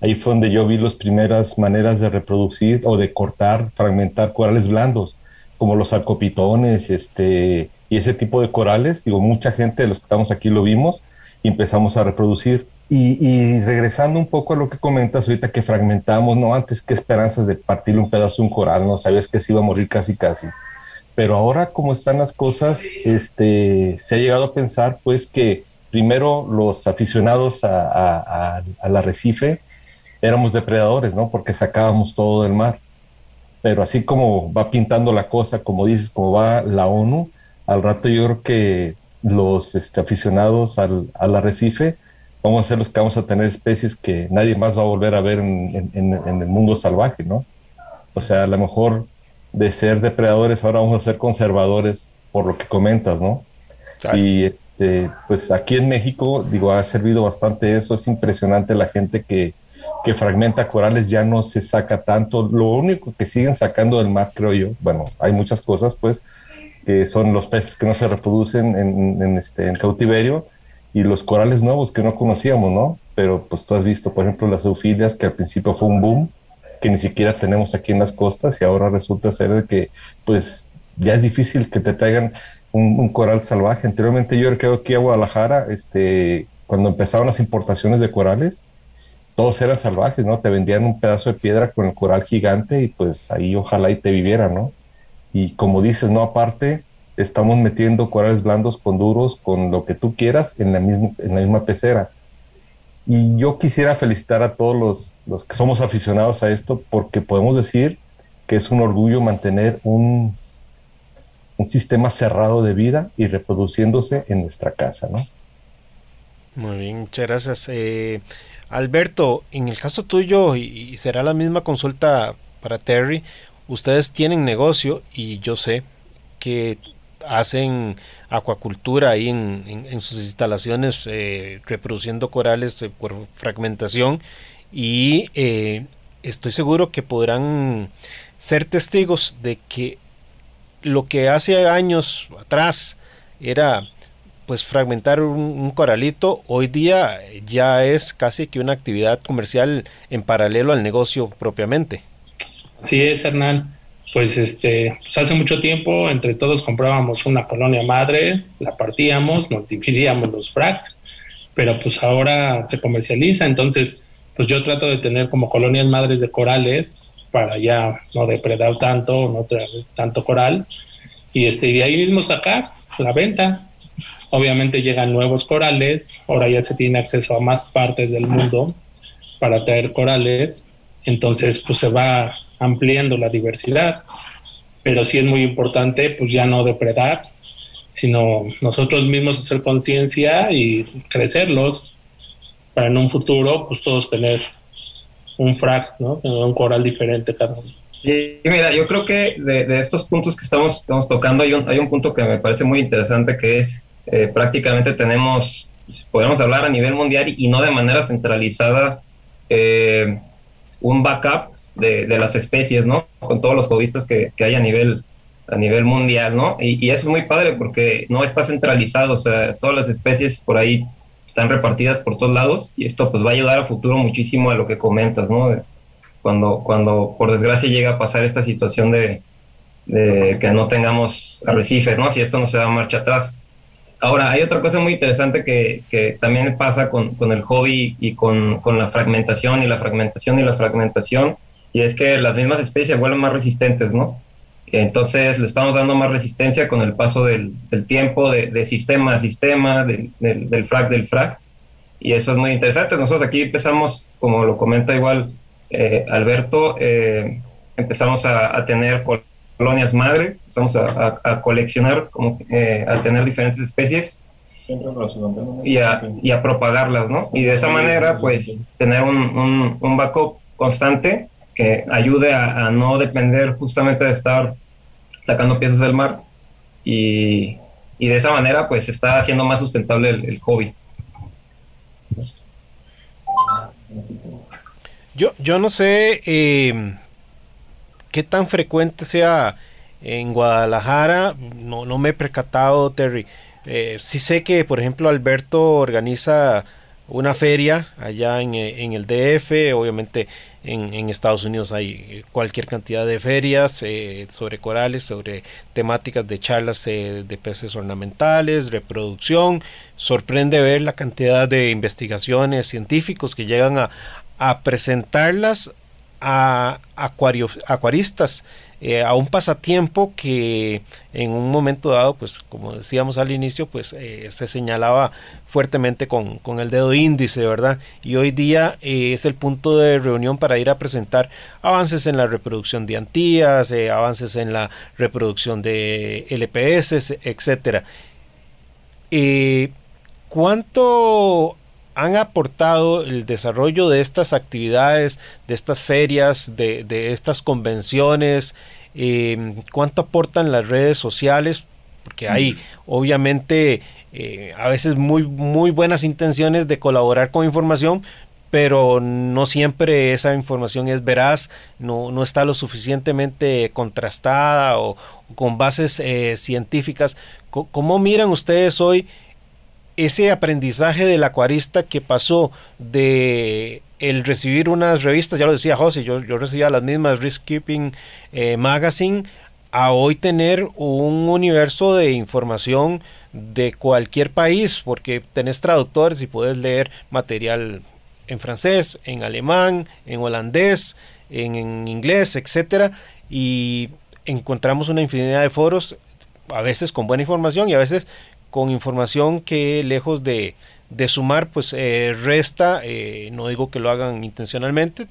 Ahí fue donde yo vi las primeras maneras de reproducir o de cortar, fragmentar corales blandos, como los arcopitones este, y ese tipo de corales. Digo, mucha gente de los que estamos aquí lo vimos y empezamos a reproducir. Y, regresando un poco a lo que comentas ahorita que fragmentamos, no antes qué esperanzas de partir un pedazo un coral, no sabías que se iba a morir casi casi. Pero ahora como están las cosas, este, se ha llegado a pensar pues que primero los aficionados al arrecife éramos depredadores, ¿no? Porque sacábamos todo del mar. Pero así como va pintando la cosa, como dices, como va la ONU, al rato yo creo que los este, aficionados al, arrecife vamos a ser los que vamos a tener especies que nadie más va a volver a ver en, el mundo salvaje, ¿no? O sea, a lo mejor de ser depredadores ahora vamos a ser conservadores por lo que comentas, ¿no? Y este, pues aquí en México, digo, ha servido bastante eso. Es impresionante la gente que, que fragmenta corales, ya no se saca tanto. Lo único que siguen sacando del mar, creo yo, bueno, hay muchas cosas, pues, que son los peces que no se reproducen en, este, en cautiverio y los corales nuevos que no conocíamos, ¿no? Pero pues tú has visto, por ejemplo, las eufilias, que al principio fue un boom, que ni siquiera tenemos aquí en las costas y ahora resulta ser de que pues ya es difícil que te traigan un, coral salvaje. Anteriormente yo creo que aquí a Guadalajara, este, cuando empezaron las importaciones de corales, todos eran salvajes, ¿no? Te vendían un pedazo de piedra con el coral gigante y pues ahí ojalá y te viviera, ¿no? Y como dices, no aparte, estamos metiendo corales blandos con duros, con lo que tú quieras en la misma, en la misma pecera. Y yo quisiera felicitar a todos los, los que somos aficionados a esto porque podemos decir que es un orgullo mantener un, un sistema cerrado de vida y reproduciéndose en nuestra casa, ¿no? Muy bien, muchas gracias. Eh, Alberto, en el caso tuyo, y, será la misma consulta para Terry, ustedes tienen negocio y yo sé que hacen acuacultura ahí en, sus instalaciones eh, reproduciendo corales eh, por fragmentación y estoy seguro que podrán ser testigos de que lo que hace años atrás era pues fragmentar un, coralito, hoy día ya es casi que una actividad comercial en paralelo al negocio propiamente. Así es, Hernán. Pues este, pues hace mucho tiempo entre todos comprábamos una colonia madre, la partíamos, nos dividíamos los frags, pero pues ahora se comercializa, entonces pues yo trato de tener como colonias madres de corales para ya no depredar tanto, no traer tanto coral, y este, y de ahí mismo sacar la venta. Obviamente llegan nuevos corales, ahora ya se tiene acceso a más partes del mundo para traer corales, entonces pues se va ampliando la diversidad, pero sí es muy importante pues ya no depredar, sino nosotros mismos hacer conciencia y crecerlos para en un futuro pues todos tener un frac, ¿no? un coral diferente cada uno. Sí, mira, yo creo que de, estos puntos que estamos, estamos tocando hay un, hay un punto que me parece muy interesante que es eh, prácticamente tenemos, podemos hablar a nivel mundial y, no de manera centralizada, eh, un backup de, las especies, ¿no? Con todos los jueguistas que, que hay a nivel, a nivel mundial, ¿no? Y, y, eso es muy padre porque no está centralizado, o sea, todas las especies por ahí están repartidas por todos lados y esto pues va a ayudar a futuro muchísimo a lo que comentas, ¿no? cuando, cuando por desgracia llega a pasar esta situación de, de que no tengamos arrecifes, ¿no? Si esto no se da marcha atrás. Ahora, hay otra cosa muy interesante que, que también pasa con, con, el hobby y con, con, la fragmentación y la fragmentación y la fragmentación, y es que las mismas especies vuelven más resistentes, ¿no? Entonces le estamos dando más resistencia con el paso del, del tiempo, de, de, sistema a sistema, del, del frag del frag, y eso es muy interesante. Nosotros aquí empezamos, como lo comenta igual eh, Alberto, eh, empezamos a, tener colonias madre, empezamos a, coleccionar, como, eh, a tener diferentes especies y a, y a, propagarlas, ¿no? Y de esa manera, pues, tener un, un, backup constante que ayude a, no depender justamente de estar sacando piezas del mar y, y de esa manera, pues, está haciendo más sustentable el, hobby. Yo, yo no sé eh, qué tan frecuente sea en Guadalajara, no, no me he percatado, Terry. Eh, sí sé que, por ejemplo, Alberto organiza una feria allá en, eh, en el DF, obviamente en, en, Estados Unidos hay cualquier cantidad de ferias eh, sobre corales, sobre temáticas de charlas de peces ornamentales, reproducción. Sorprende ver la cantidad de investigaciones científicos que llegan a, a presentarlas a acuaristas, eh, a un pasatiempo que en un momento dado, pues como decíamos al inicio, pues eh, se señalaba fuertemente con, el dedo índice, ¿verdad? Y hoy día eh, es el punto de reunión para ir a presentar avances en la reproducción de antías, avances en la reproducción de LPS, etcétera. ¿Cuánto han aportado el desarrollo de estas actividades, de estas ferias, de, estas convenciones? Em, ¿Cuánto aportan las redes sociales? Porque hay obviamente eh, a veces muy, muy buenas intenciones de colaborar con información, pero no siempre esa información es veraz, no, no está lo suficientemente contrastada o, con bases eh, científicas. ¿Cómo miran ustedes hoy ese aprendizaje del acuarista que pasó de el recibir unas revistas, ya lo decía José, yo, yo recibía las mismas Risk Keeping eh, Magazine, a hoy tener un universo de información de cualquier país, porque tenés traductores y puedes leer material en francés, en alemán, en holandés, en, en inglés, etcétera, y encontramos una infinidad de foros, a veces con buena información y a veces con información que lejos de, sumar, pues eh, resta, eh, no digo que lo hagan intencionalmente,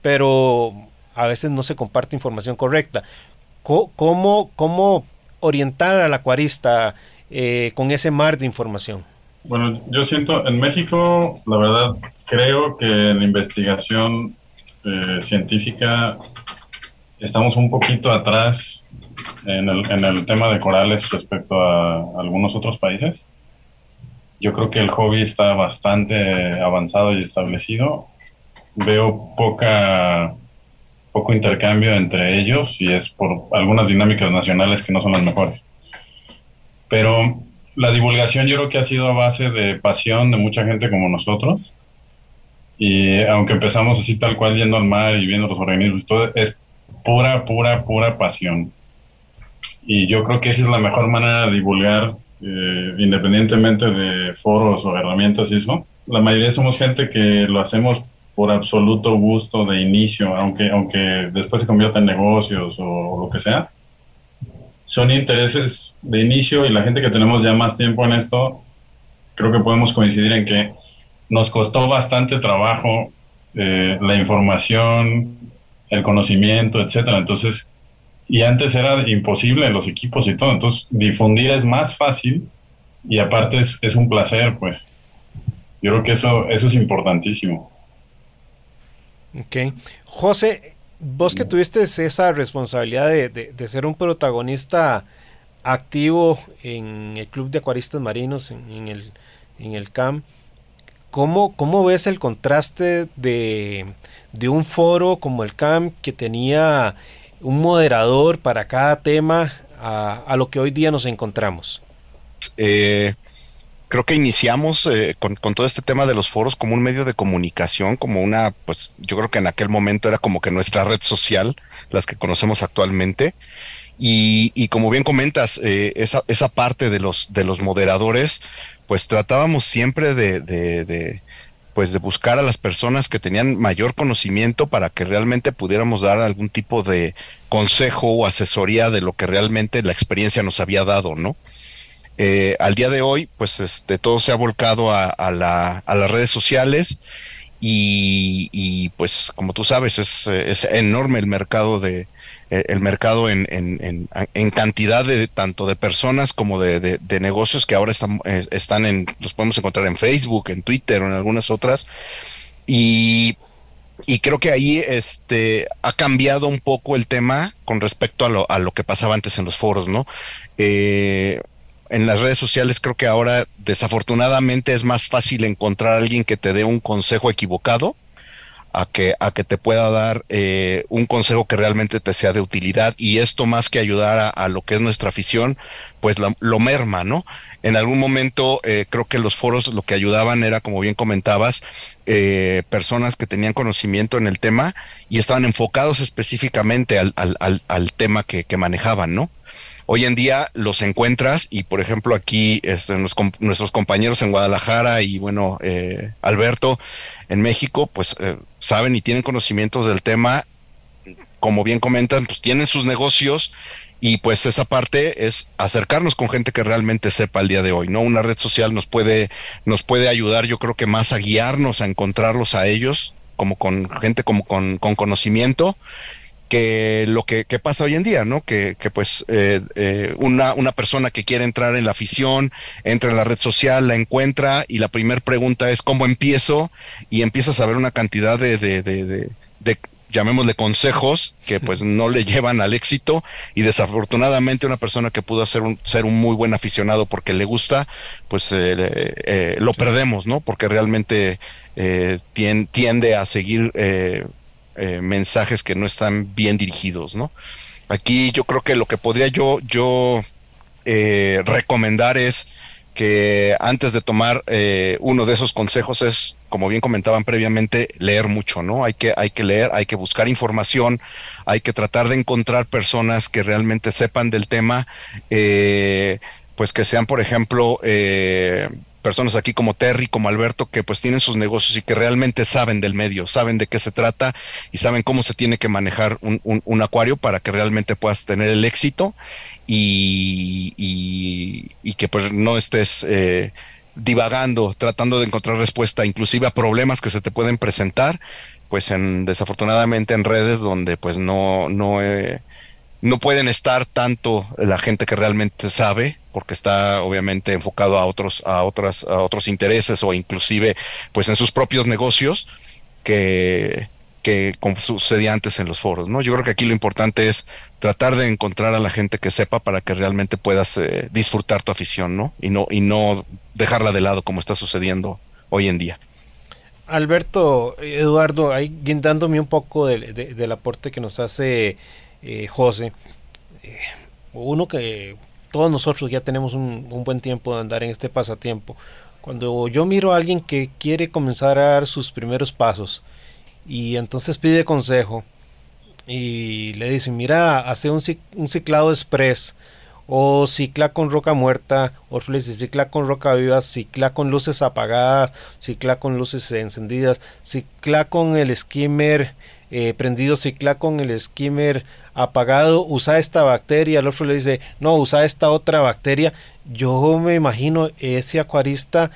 pero a veces no se comparte información correcta. ¿Cómo, cómo orientar al acuarista eh, con ese mar de información? Bueno, yo siento, en México, la verdad, creo que en investigación científica estamos un poquito atrás en el, en el tema de corales respecto a algunos otros países. Yo creo que el hobby está bastante avanzado y establecido. Veo poca, poco intercambio entre ellos y es por algunas dinámicas nacionales que no son las mejores. Pero la divulgación yo creo que ha sido a base de pasión de mucha gente como nosotros. Y aunque empezamos así tal cual yendo al mar y viendo los organismos, todo es pura, pura, pura pasión. Y yo creo que esa es la mejor manera de divulgar, eh, independientemente de foros o herramientas y eso. La mayoría somos gente que lo hacemos por absoluto gusto de inicio, aunque, aunque después se convierta en negocios o, lo que sea. Son intereses de inicio y la gente que tenemos ya más tiempo en esto, creo que podemos coincidir en que nos costó bastante trabajo eh, la información, el conocimiento, etcétera. Entonces, y antes era imposible los equipos y todo. Entonces, difundir es más fácil y aparte es, un placer, pues. Yo creo que eso, eso es importantísimo. Ok. José, vos que tuviste esa responsabilidad de, ser un protagonista activo en el Club de Acuaristas Marinos, en, el, en el CAM, ¿cómo, ¿cómo ves el contraste de, de un foro como el CAM que tenía un moderador para cada tema a, lo que hoy día nos encontramos? Eh, creo que iniciamos eh, con, todo este tema de los foros como un medio de comunicación, como una, pues yo creo que en aquel momento era como que nuestra red social, las que conocemos actualmente. Y, como bien comentas, eh, esa, esa parte de los, de los moderadores, pues tratábamos siempre de, pues de buscar a las personas que tenían mayor conocimiento para que realmente pudiéramos dar algún tipo de consejo o asesoría de lo que realmente la experiencia nos había dado, ¿no? Eh, al día de hoy, pues este, todo se ha volcado a, a, la, a las redes sociales y, y, pues como tú sabes, es, es enorme el mercado de, el mercado en, en, en, cantidad de tanto de personas como de, de, negocios que ahora están, eh, están en, los podemos encontrar en Facebook, en Twitter o en algunas otras. Y, y creo que ahí este, ha cambiado un poco el tema con respecto a lo, a lo que pasaba antes en los foros, ¿no? Eh, en las redes sociales creo que ahora desafortunadamente es más fácil encontrar a alguien que te dé un consejo equivocado a que, a que te pueda dar eh, un consejo que realmente te sea de utilidad y esto más que ayudar a, lo que es nuestra afición, pues lo merma, ¿no? En algún momento eh, creo que los foros lo que ayudaban era, como bien comentabas, eh, personas que tenían conocimiento en el tema y estaban enfocados específicamente al, al, al, tema que, que manejaban, ¿no? Hoy en día los encuentras y, por ejemplo, aquí este, nuestros compañeros en Guadalajara y, bueno, eh, Alberto en México, pues eh, saben y tienen conocimientos del tema. Como bien comentan, pues tienen sus negocios y pues esa parte es acercarnos con gente que realmente sepa el día de hoy, ¿no? Una red social nos puede, nos puede ayudar, yo creo que más a guiarnos, a encontrarlos a ellos, como con gente como con, con conocimiento que lo que, pasa hoy en día, ¿no? Que, que pues eh, eh, una, una persona que quiere entrar en la afición, entra en la red social, la encuentra y la primera pregunta es ¿cómo empiezo? Y empiezas a ver una cantidad de, de, de, de, llamémosle consejos que pues no le llevan al éxito y desafortunadamente una persona que pudo ser un, ser un muy buen aficionado porque le gusta, pues eh, lo perdemos, ¿no? Porque realmente tiende a seguir eh, mensajes que no están bien dirigidos, ¿no? Aquí yo creo que lo que podría yo, yo eh, recomendar es que antes de tomar eh, uno de esos consejos es, como bien comentaban previamente, leer mucho, ¿no? Hay que, hay que leer, hay que buscar información, hay que tratar de encontrar personas que realmente sepan del tema, pues que sean, por ejemplo, personas aquí como Terry, como Alberto, que pues tienen sus negocios y que realmente saben del medio, saben de qué se trata y saben cómo se tiene que manejar un, un, acuario para que realmente puedas tener el éxito y, y, que pues no estés eh, divagando, tratando de encontrar respuesta inclusive a problemas que se te pueden presentar, pues en, desafortunadamente en redes donde pues no, no, eh, no pueden estar tanto la gente que realmente sabe, porque está obviamente enfocado a otros, a otras, a otros intereses o inclusive pues en sus propios negocios que, que sucedía antes en los foros, ¿no? Yo creo que aquí lo importante es tratar de encontrar a la gente que sepa para que realmente puedas eh, disfrutar tu afición, ¿no? Y no, y no dejarla de lado como está sucediendo hoy en día. Alberto, Eduardo, ahí guindándome un poco del aporte que nos hace eh, José, eh, uno que todos nosotros ya tenemos un, buen tiempo de andar en este pasatiempo. Cuando yo miro a alguien que quiere comenzar a dar sus primeros pasos y entonces pide consejo y le dice, mira, hace un, un ciclado express o cicla con roca muerta, o cicla con roca viva, cicla con luces apagadas, cicla con luces encendidas, cicla con el skimmer eh, prendido, cicla con el skimmer apagado, usa esta bacteria, el otro le dice, no, usa esta otra bacteria. Yo me imagino ese acuarista,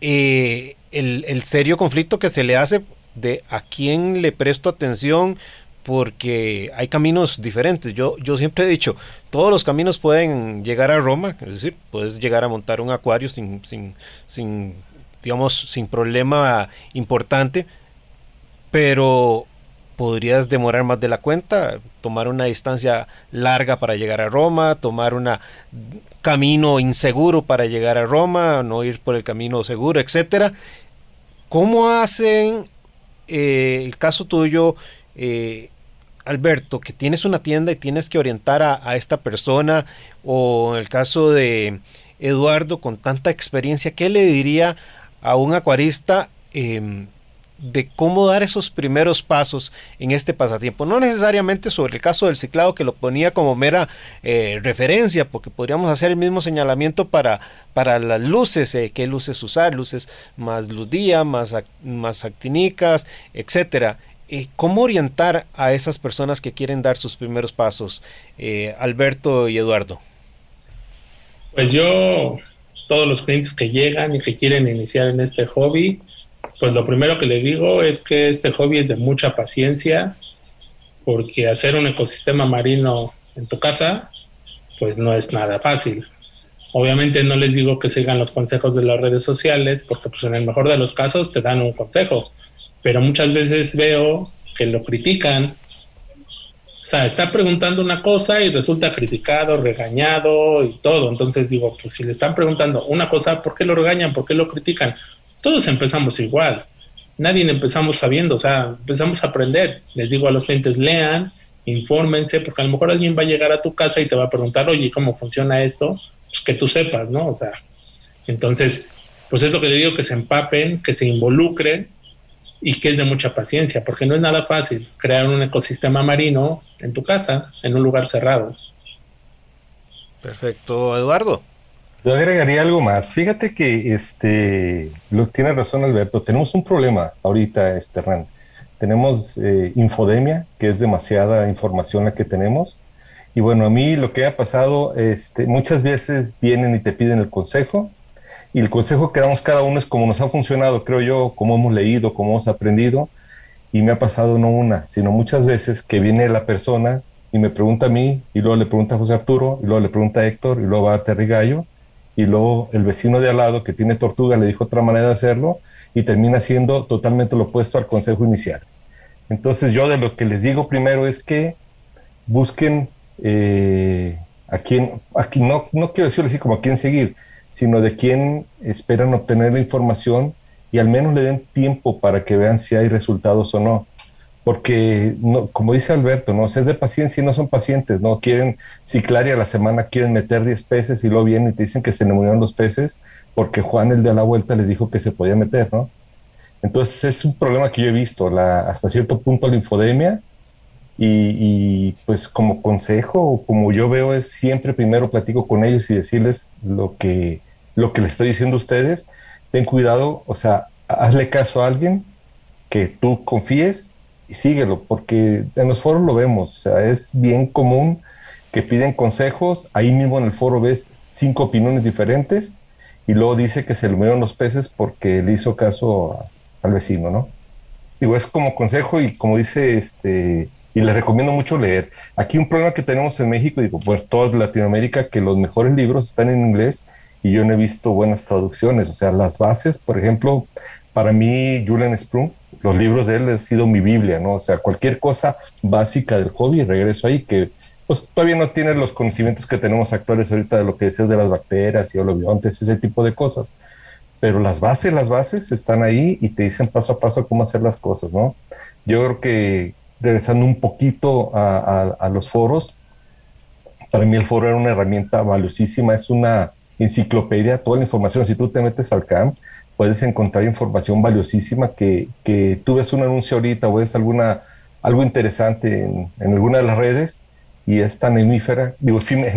eh, el, el serio conflicto que se le hace de a quién le presto atención, porque hay caminos diferentes. Yo, yo siempre he dicho, todos los caminos pueden llegar a Roma, es decir, puedes llegar a montar un acuario sin, sin, sin digamos, sin problema importante, pero podrías demorar más de la cuenta, tomar una distancia larga para llegar a Roma, tomar un camino inseguro para llegar a Roma, no ir por el camino seguro, etcétera. ¿Cómo hacen eh, el caso tuyo? Eh, Alberto, que tienes una tienda y tienes que orientar a, esta persona, o en el caso de Eduardo, con tanta experiencia, ¿qué le diría a un acuarista em, de cómo dar esos primeros pasos en este pasatiempo. No necesariamente sobre el caso del ciclado que lo ponía como mera eh, referencia, porque podríamos hacer el mismo señalamiento para, para las luces, eh, qué luces usar, luces más luz día, más, más actinicas, etcétera. Eh, ¿Cómo orientar a esas personas que quieren dar sus primeros pasos, Alberto y Eduardo? Pues yo, todos los clientes que llegan y que quieren iniciar en este hobby, pues lo primero que le digo es que este hobby es de mucha paciencia, porque hacer un ecosistema marino en tu casa, pues no es nada fácil. Obviamente no les digo que sigan los consejos de las redes sociales, porque pues en el mejor de los casos te dan un consejo, pero muchas veces veo que lo critican. O sea, está preguntando una cosa y resulta criticado, regañado y todo. Entonces digo, pues si le están preguntando una cosa, ¿por qué lo regañan? ¿Por qué lo critican? Todos empezamos igual. Nadie empezamos sabiendo, o sea, empezamos a aprender. Les digo a los clientes, lean, infórmense, porque a lo mejor alguien va a llegar a tu casa y te va a preguntar, oye, ¿cómo funciona esto? Pues que tú sepas, ¿no? O sea, entonces, pues es lo que le digo, que se empapen, que se involucren y que es de mucha paciencia, porque no es nada fácil crear un ecosistema marino en tu casa, en un lugar cerrado. Perfecto, Eduardo. Yo agregaría algo más. Fíjate que este, lo tiene razón Alberto. Tenemos un problema ahorita, este Ran. Tenemos eh, infodemia, que es demasiada información la que tenemos. Y bueno, a mí lo que ha pasado, este, muchas veces vienen y te piden el consejo. Y el consejo que damos cada uno es como nos ha funcionado, creo yo, como hemos leído, como hemos aprendido. Y me ha pasado no una, sino muchas veces que viene la persona y me pregunta a mí, y luego le pregunta a José Arturo, y luego le pregunta a Héctor, y luego va a Terry Gallo y luego el vecino de al lado que tiene tortuga le dijo otra manera de hacerlo y termina siendo totalmente lo opuesto al consejo inicial. Entonces yo de lo que les digo primero es que busquen eh, a quién, aquí no, no quiero decirlo así como a quién seguir, sino de quién esperan obtener la información y al menos le den tiempo para que vean si hay resultados o no porque, no, como dice Alberto, ¿no? es de paciencia y no son pacientes, ¿no? Quieren ciclar y a la semana quieren meter 10 peces y luego vienen y te dicen que se le murieron los peces porque Juan, el de la vuelta, les dijo que se podía meter, ¿no? Entonces es un problema que yo he visto, la, hasta cierto punto la infodemia y, y, pues como consejo, como yo veo, es siempre primero platico con ellos y decirles lo que lo que les estoy diciendo a ustedes, ten cuidado, o sea, hazle caso a alguien que tú confíes síguelo, porque en los foros lo vemos, o sea, es bien común que piden consejos, ahí mismo en el foro ves cinco opiniones diferentes y luego dice que se le murieron los peces porque le hizo caso al vecino, ¿no? Digo, es como consejo y como dice este, y les recomiendo mucho leer. Aquí un problema que tenemos en México, digo, pues toda Latinoamérica, que los mejores libros están en inglés y yo no he visto buenas traducciones, o sea, las bases, por ejemplo, para mí Julian Sprung, los libros de él han sido mi Biblia, ¿no? O sea, cualquier cosa básica del hobby, regreso ahí, que pues todavía no tiene los conocimientos que tenemos actuales ahorita de lo que decías de las bacterias y holobiontes, ese tipo de cosas. Pero las bases, las bases están ahí y te dicen paso a paso cómo hacer las cosas, ¿no? Yo creo que regresando un poquito a, a los foros, para mí el foro era una herramienta valiosísima, es una enciclopedia, toda la información. Si tú te metes al CAMP, puedes encontrar información valiosísima que, que tú ves un anuncio ahorita o ves alguna, algo interesante en, en alguna de las redes y es tan hemífera, digo efímera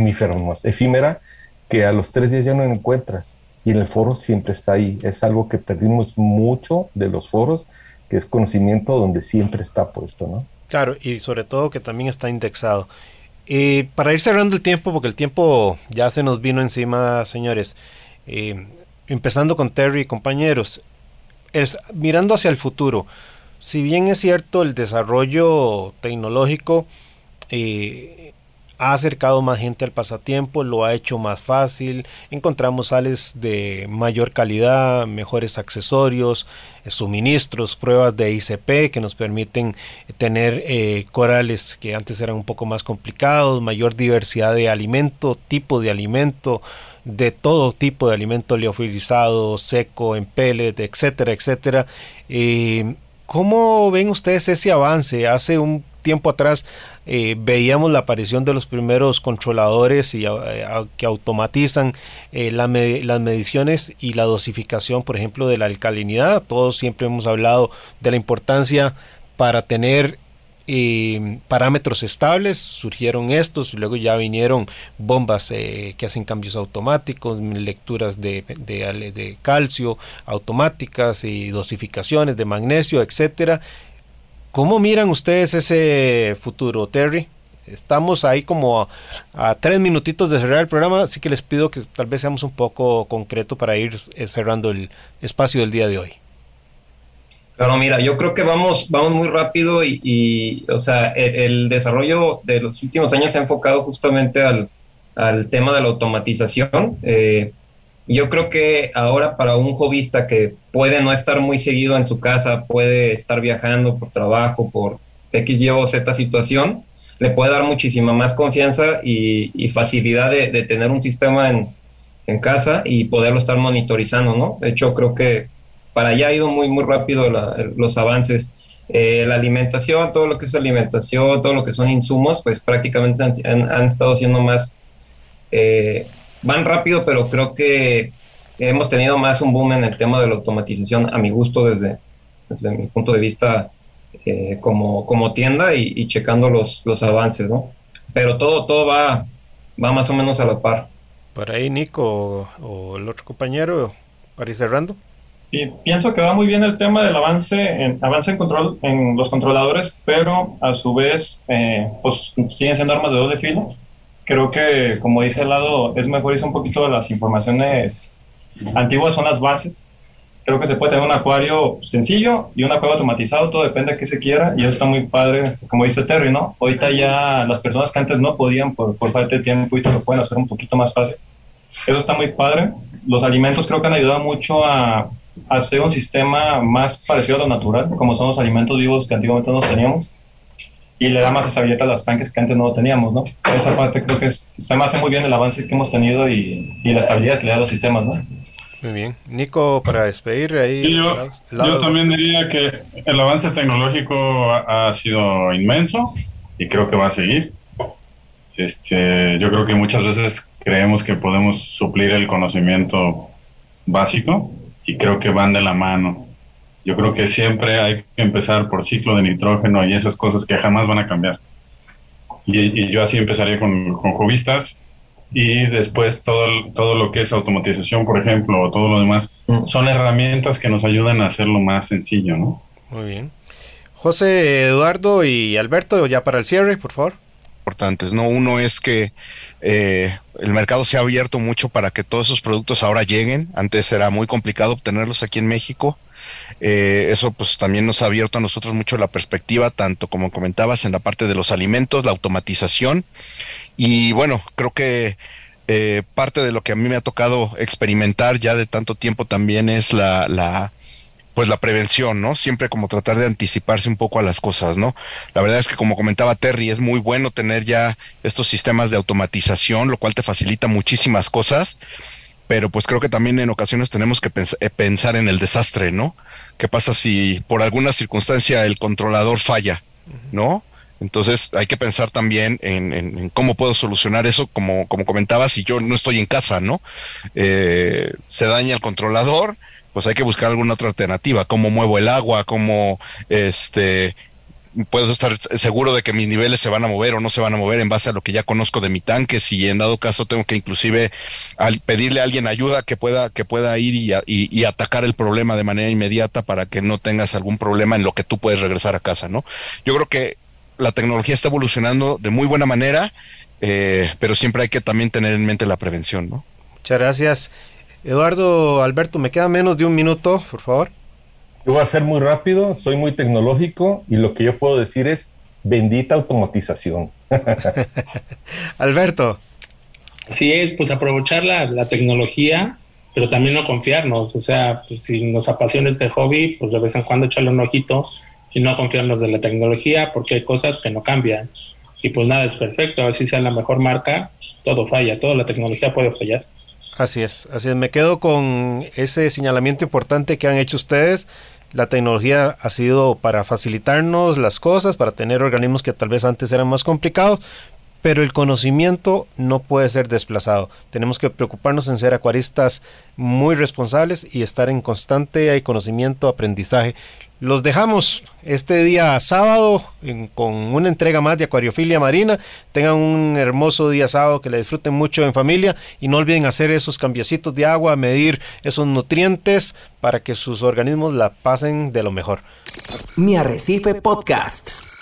efímera, que a los tres días ya no encuentras. Y en el foro siempre está ahí. Es algo que perdimos mucho de los foros, que es conocimiento donde siempre está puesto, ¿no? Claro, y sobre todo que también está indexado. Eh, para ir cerrando el tiempo, porque el tiempo ya se nos vino encima, señores. Eh, empezando con Terry y compañeros. Es, mirando hacia el futuro, si bien es cierto el desarrollo tecnológico eh, ha acercado más gente al pasatiempo, lo ha hecho más fácil, encontramos sales de mayor calidad, mejores accesorios, eh, suministros, pruebas de ICP que nos permiten tener eh, corales que antes eran un poco más complicados, mayor diversidad de alimento, tipo de alimento, de todo tipo de alimento leofilizado, seco, en pellet, etcétera, etcétera. Eh, ¿Cómo ven ustedes ese avance? Hace un tiempo atrás eh, veíamos la aparición de los primeros controladores y, eh, que automatizan las mediciones y la dosificación, por ejemplo, de la alcalinidad. Todos siempre hemos hablado de la importancia para tener parámetros estables, surgieron estos, luego ya vinieron bombas que hacen cambios automáticos, lecturas de, de, calcio automáticas y dosificaciones de magnesio, etcétera. ¿Cómo miran ustedes ese futuro, Terry? Estamos ahí como a, tres minutitos de cerrar el programa, así que les pido que tal vez seamos un poco concreto para ir eh, cerrando el espacio del día de hoy. Claro, mira, yo creo que vamos, vamos muy rápido y, o sea, el, desarrollo de los últimos años se ha enfocado justamente al, tema de la automatización. Eh, yo creo que ahora para un jovista que puede no estar muy seguido en su casa, puede estar viajando por trabajo, por X, Y o Z situación, le puede dar muchísima más confianza y, facilidad de, tener un sistema en, casa y poderlo estar monitorizando, ¿no? De hecho, creo que para allá ha ido muy, muy rápido los avances. Eh, la alimentación, todo lo que es alimentación, todo lo que son insumos, pues prácticamente han, estado siendo más... Eh, van rápido, pero creo que hemos tenido más un boom en el tema de la automatización, a mi gusto, desde, desde mi punto de vista eh, como, como tienda y, checando los, los avances, ¿no? Pero todo, todo va, va más o menos a la par. Por ahí, Nico o, el otro compañero, para ir cerrando. Y pienso que va muy bien el tema del avance en, avance en control en los controladores, pero a su vez, eh, pues siguen siendo armas de doble filo creo que, como dice el lado, es mejor irse un poquito de las informaciones antiguas, son las bases. Creo que se puede tener un acuario sencillo y un acuario automatizado, todo depende de qué se quiera, y eso está muy padre, como dice Terry, ¿no? Ahorita ya las personas que antes no podían por, por falta de tiempo, ahorita lo pueden hacer un poquito más fácil. Eso está muy padre. Los alimentos creo que han ayudado mucho a, hacer un sistema más parecido a lo natural, como son los alimentos vivos que antiguamente no teníamos y le da más estabilidad a los tanques que antes no teníamos, ¿no? Esa parte creo que se me hace muy bien el avance que hemos tenido y, y la estabilidad que le da a los sistemas, ¿no? Muy bien. Nico, para despedir ahí. yo, yo también diría que el avance tecnológico ha, sido inmenso y creo que va a seguir. Este, yo creo que muchas veces creemos que podemos suplir el conocimiento básico y creo que van de la mano. Yo creo que siempre hay que empezar por ciclo de nitrógeno y esas cosas que jamás van a cambiar. Y, yo así empezaría con, con cubistas y después todo, todo lo que es automatización, por ejemplo, o todo lo demás, mm. son herramientas que nos ayudan a hacerlo más sencillo, ¿no? Muy bien. José, Eduardo y Alberto, ya para el cierre, por favor. Importantes, ¿no? Uno es que eh, el mercado se ha abierto mucho para que todos esos productos ahora lleguen. Antes era muy complicado obtenerlos aquí en México. Eh, eso pues también nos ha abierto a nosotros mucho la perspectiva, tanto como comentabas en la parte de los alimentos, la automatización. Y bueno, creo que eh, parte de lo que a mí me ha tocado experimentar ya de tanto tiempo también es la, la pues la prevención, ¿no? Siempre como tratar de anticiparse un poco a las cosas, ¿no? La verdad es que como comentaba Terry, es muy bueno tener ya estos sistemas de automatización, lo cual te facilita muchísimas cosas, pero pues creo que también en ocasiones tenemos que eh, pensar en el desastre, ¿no? ¿Qué pasa si por alguna circunstancia el controlador falla, ¿no? Entonces hay que pensar también en, cómo puedo solucionar eso, como, como comentaba, si yo no estoy en casa, ¿no? Eh, se daña el controlador, pues hay que buscar alguna otra alternativa, cómo muevo el agua, cómo este puedo estar seguro de que mis niveles se van a mover o no se van a mover en base a lo que ya conozco de mi tanque, si en dado caso tengo que inclusive al pedirle a alguien ayuda que pueda que pueda ir y, y, atacar el problema de manera inmediata para que no tengas algún problema en lo que tú puedes regresar a casa, ¿no? Yo creo que la tecnología está evolucionando de muy buena manera, eh, pero siempre hay que también tener en mente la prevención, ¿no? Muchas gracias. Eduardo, Alberto, me queda menos de un minuto, por favor. Yo voy a ser muy rápido, soy muy tecnológico y lo que yo puedo decir es bendita automatización. Alberto. Sí es, pues aprovechar la, tecnología, pero también no confiarnos. O sea, pues, si nos apasiona este hobby, pues de vez en cuando echarle un ojito y no confiarnos de la tecnología porque hay cosas que no cambian. Y pues nada es perfecto, a ver si sea la mejor marca, todo falla, toda la tecnología puede fallar. Así es, así es. Me quedo con ese señalamiento importante que han hecho ustedes. La tecnología ha sido para facilitarnos las cosas, para tener organismos que tal vez antes eran más complicados, pero el conocimiento no puede ser desplazado. Tenemos que preocuparnos en ser acuaristas muy responsables y estar en constante conocimiento, aprendizaje. Los dejamos este día sábado con una entrega más de Acuariofilia Marina. Tengan un hermoso día sábado, que le disfruten mucho en familia y no olviden hacer esos cambiecitos de agua, medir esos nutrientes para que sus organismos la pasen de lo mejor. Mi Arrecife Podcast.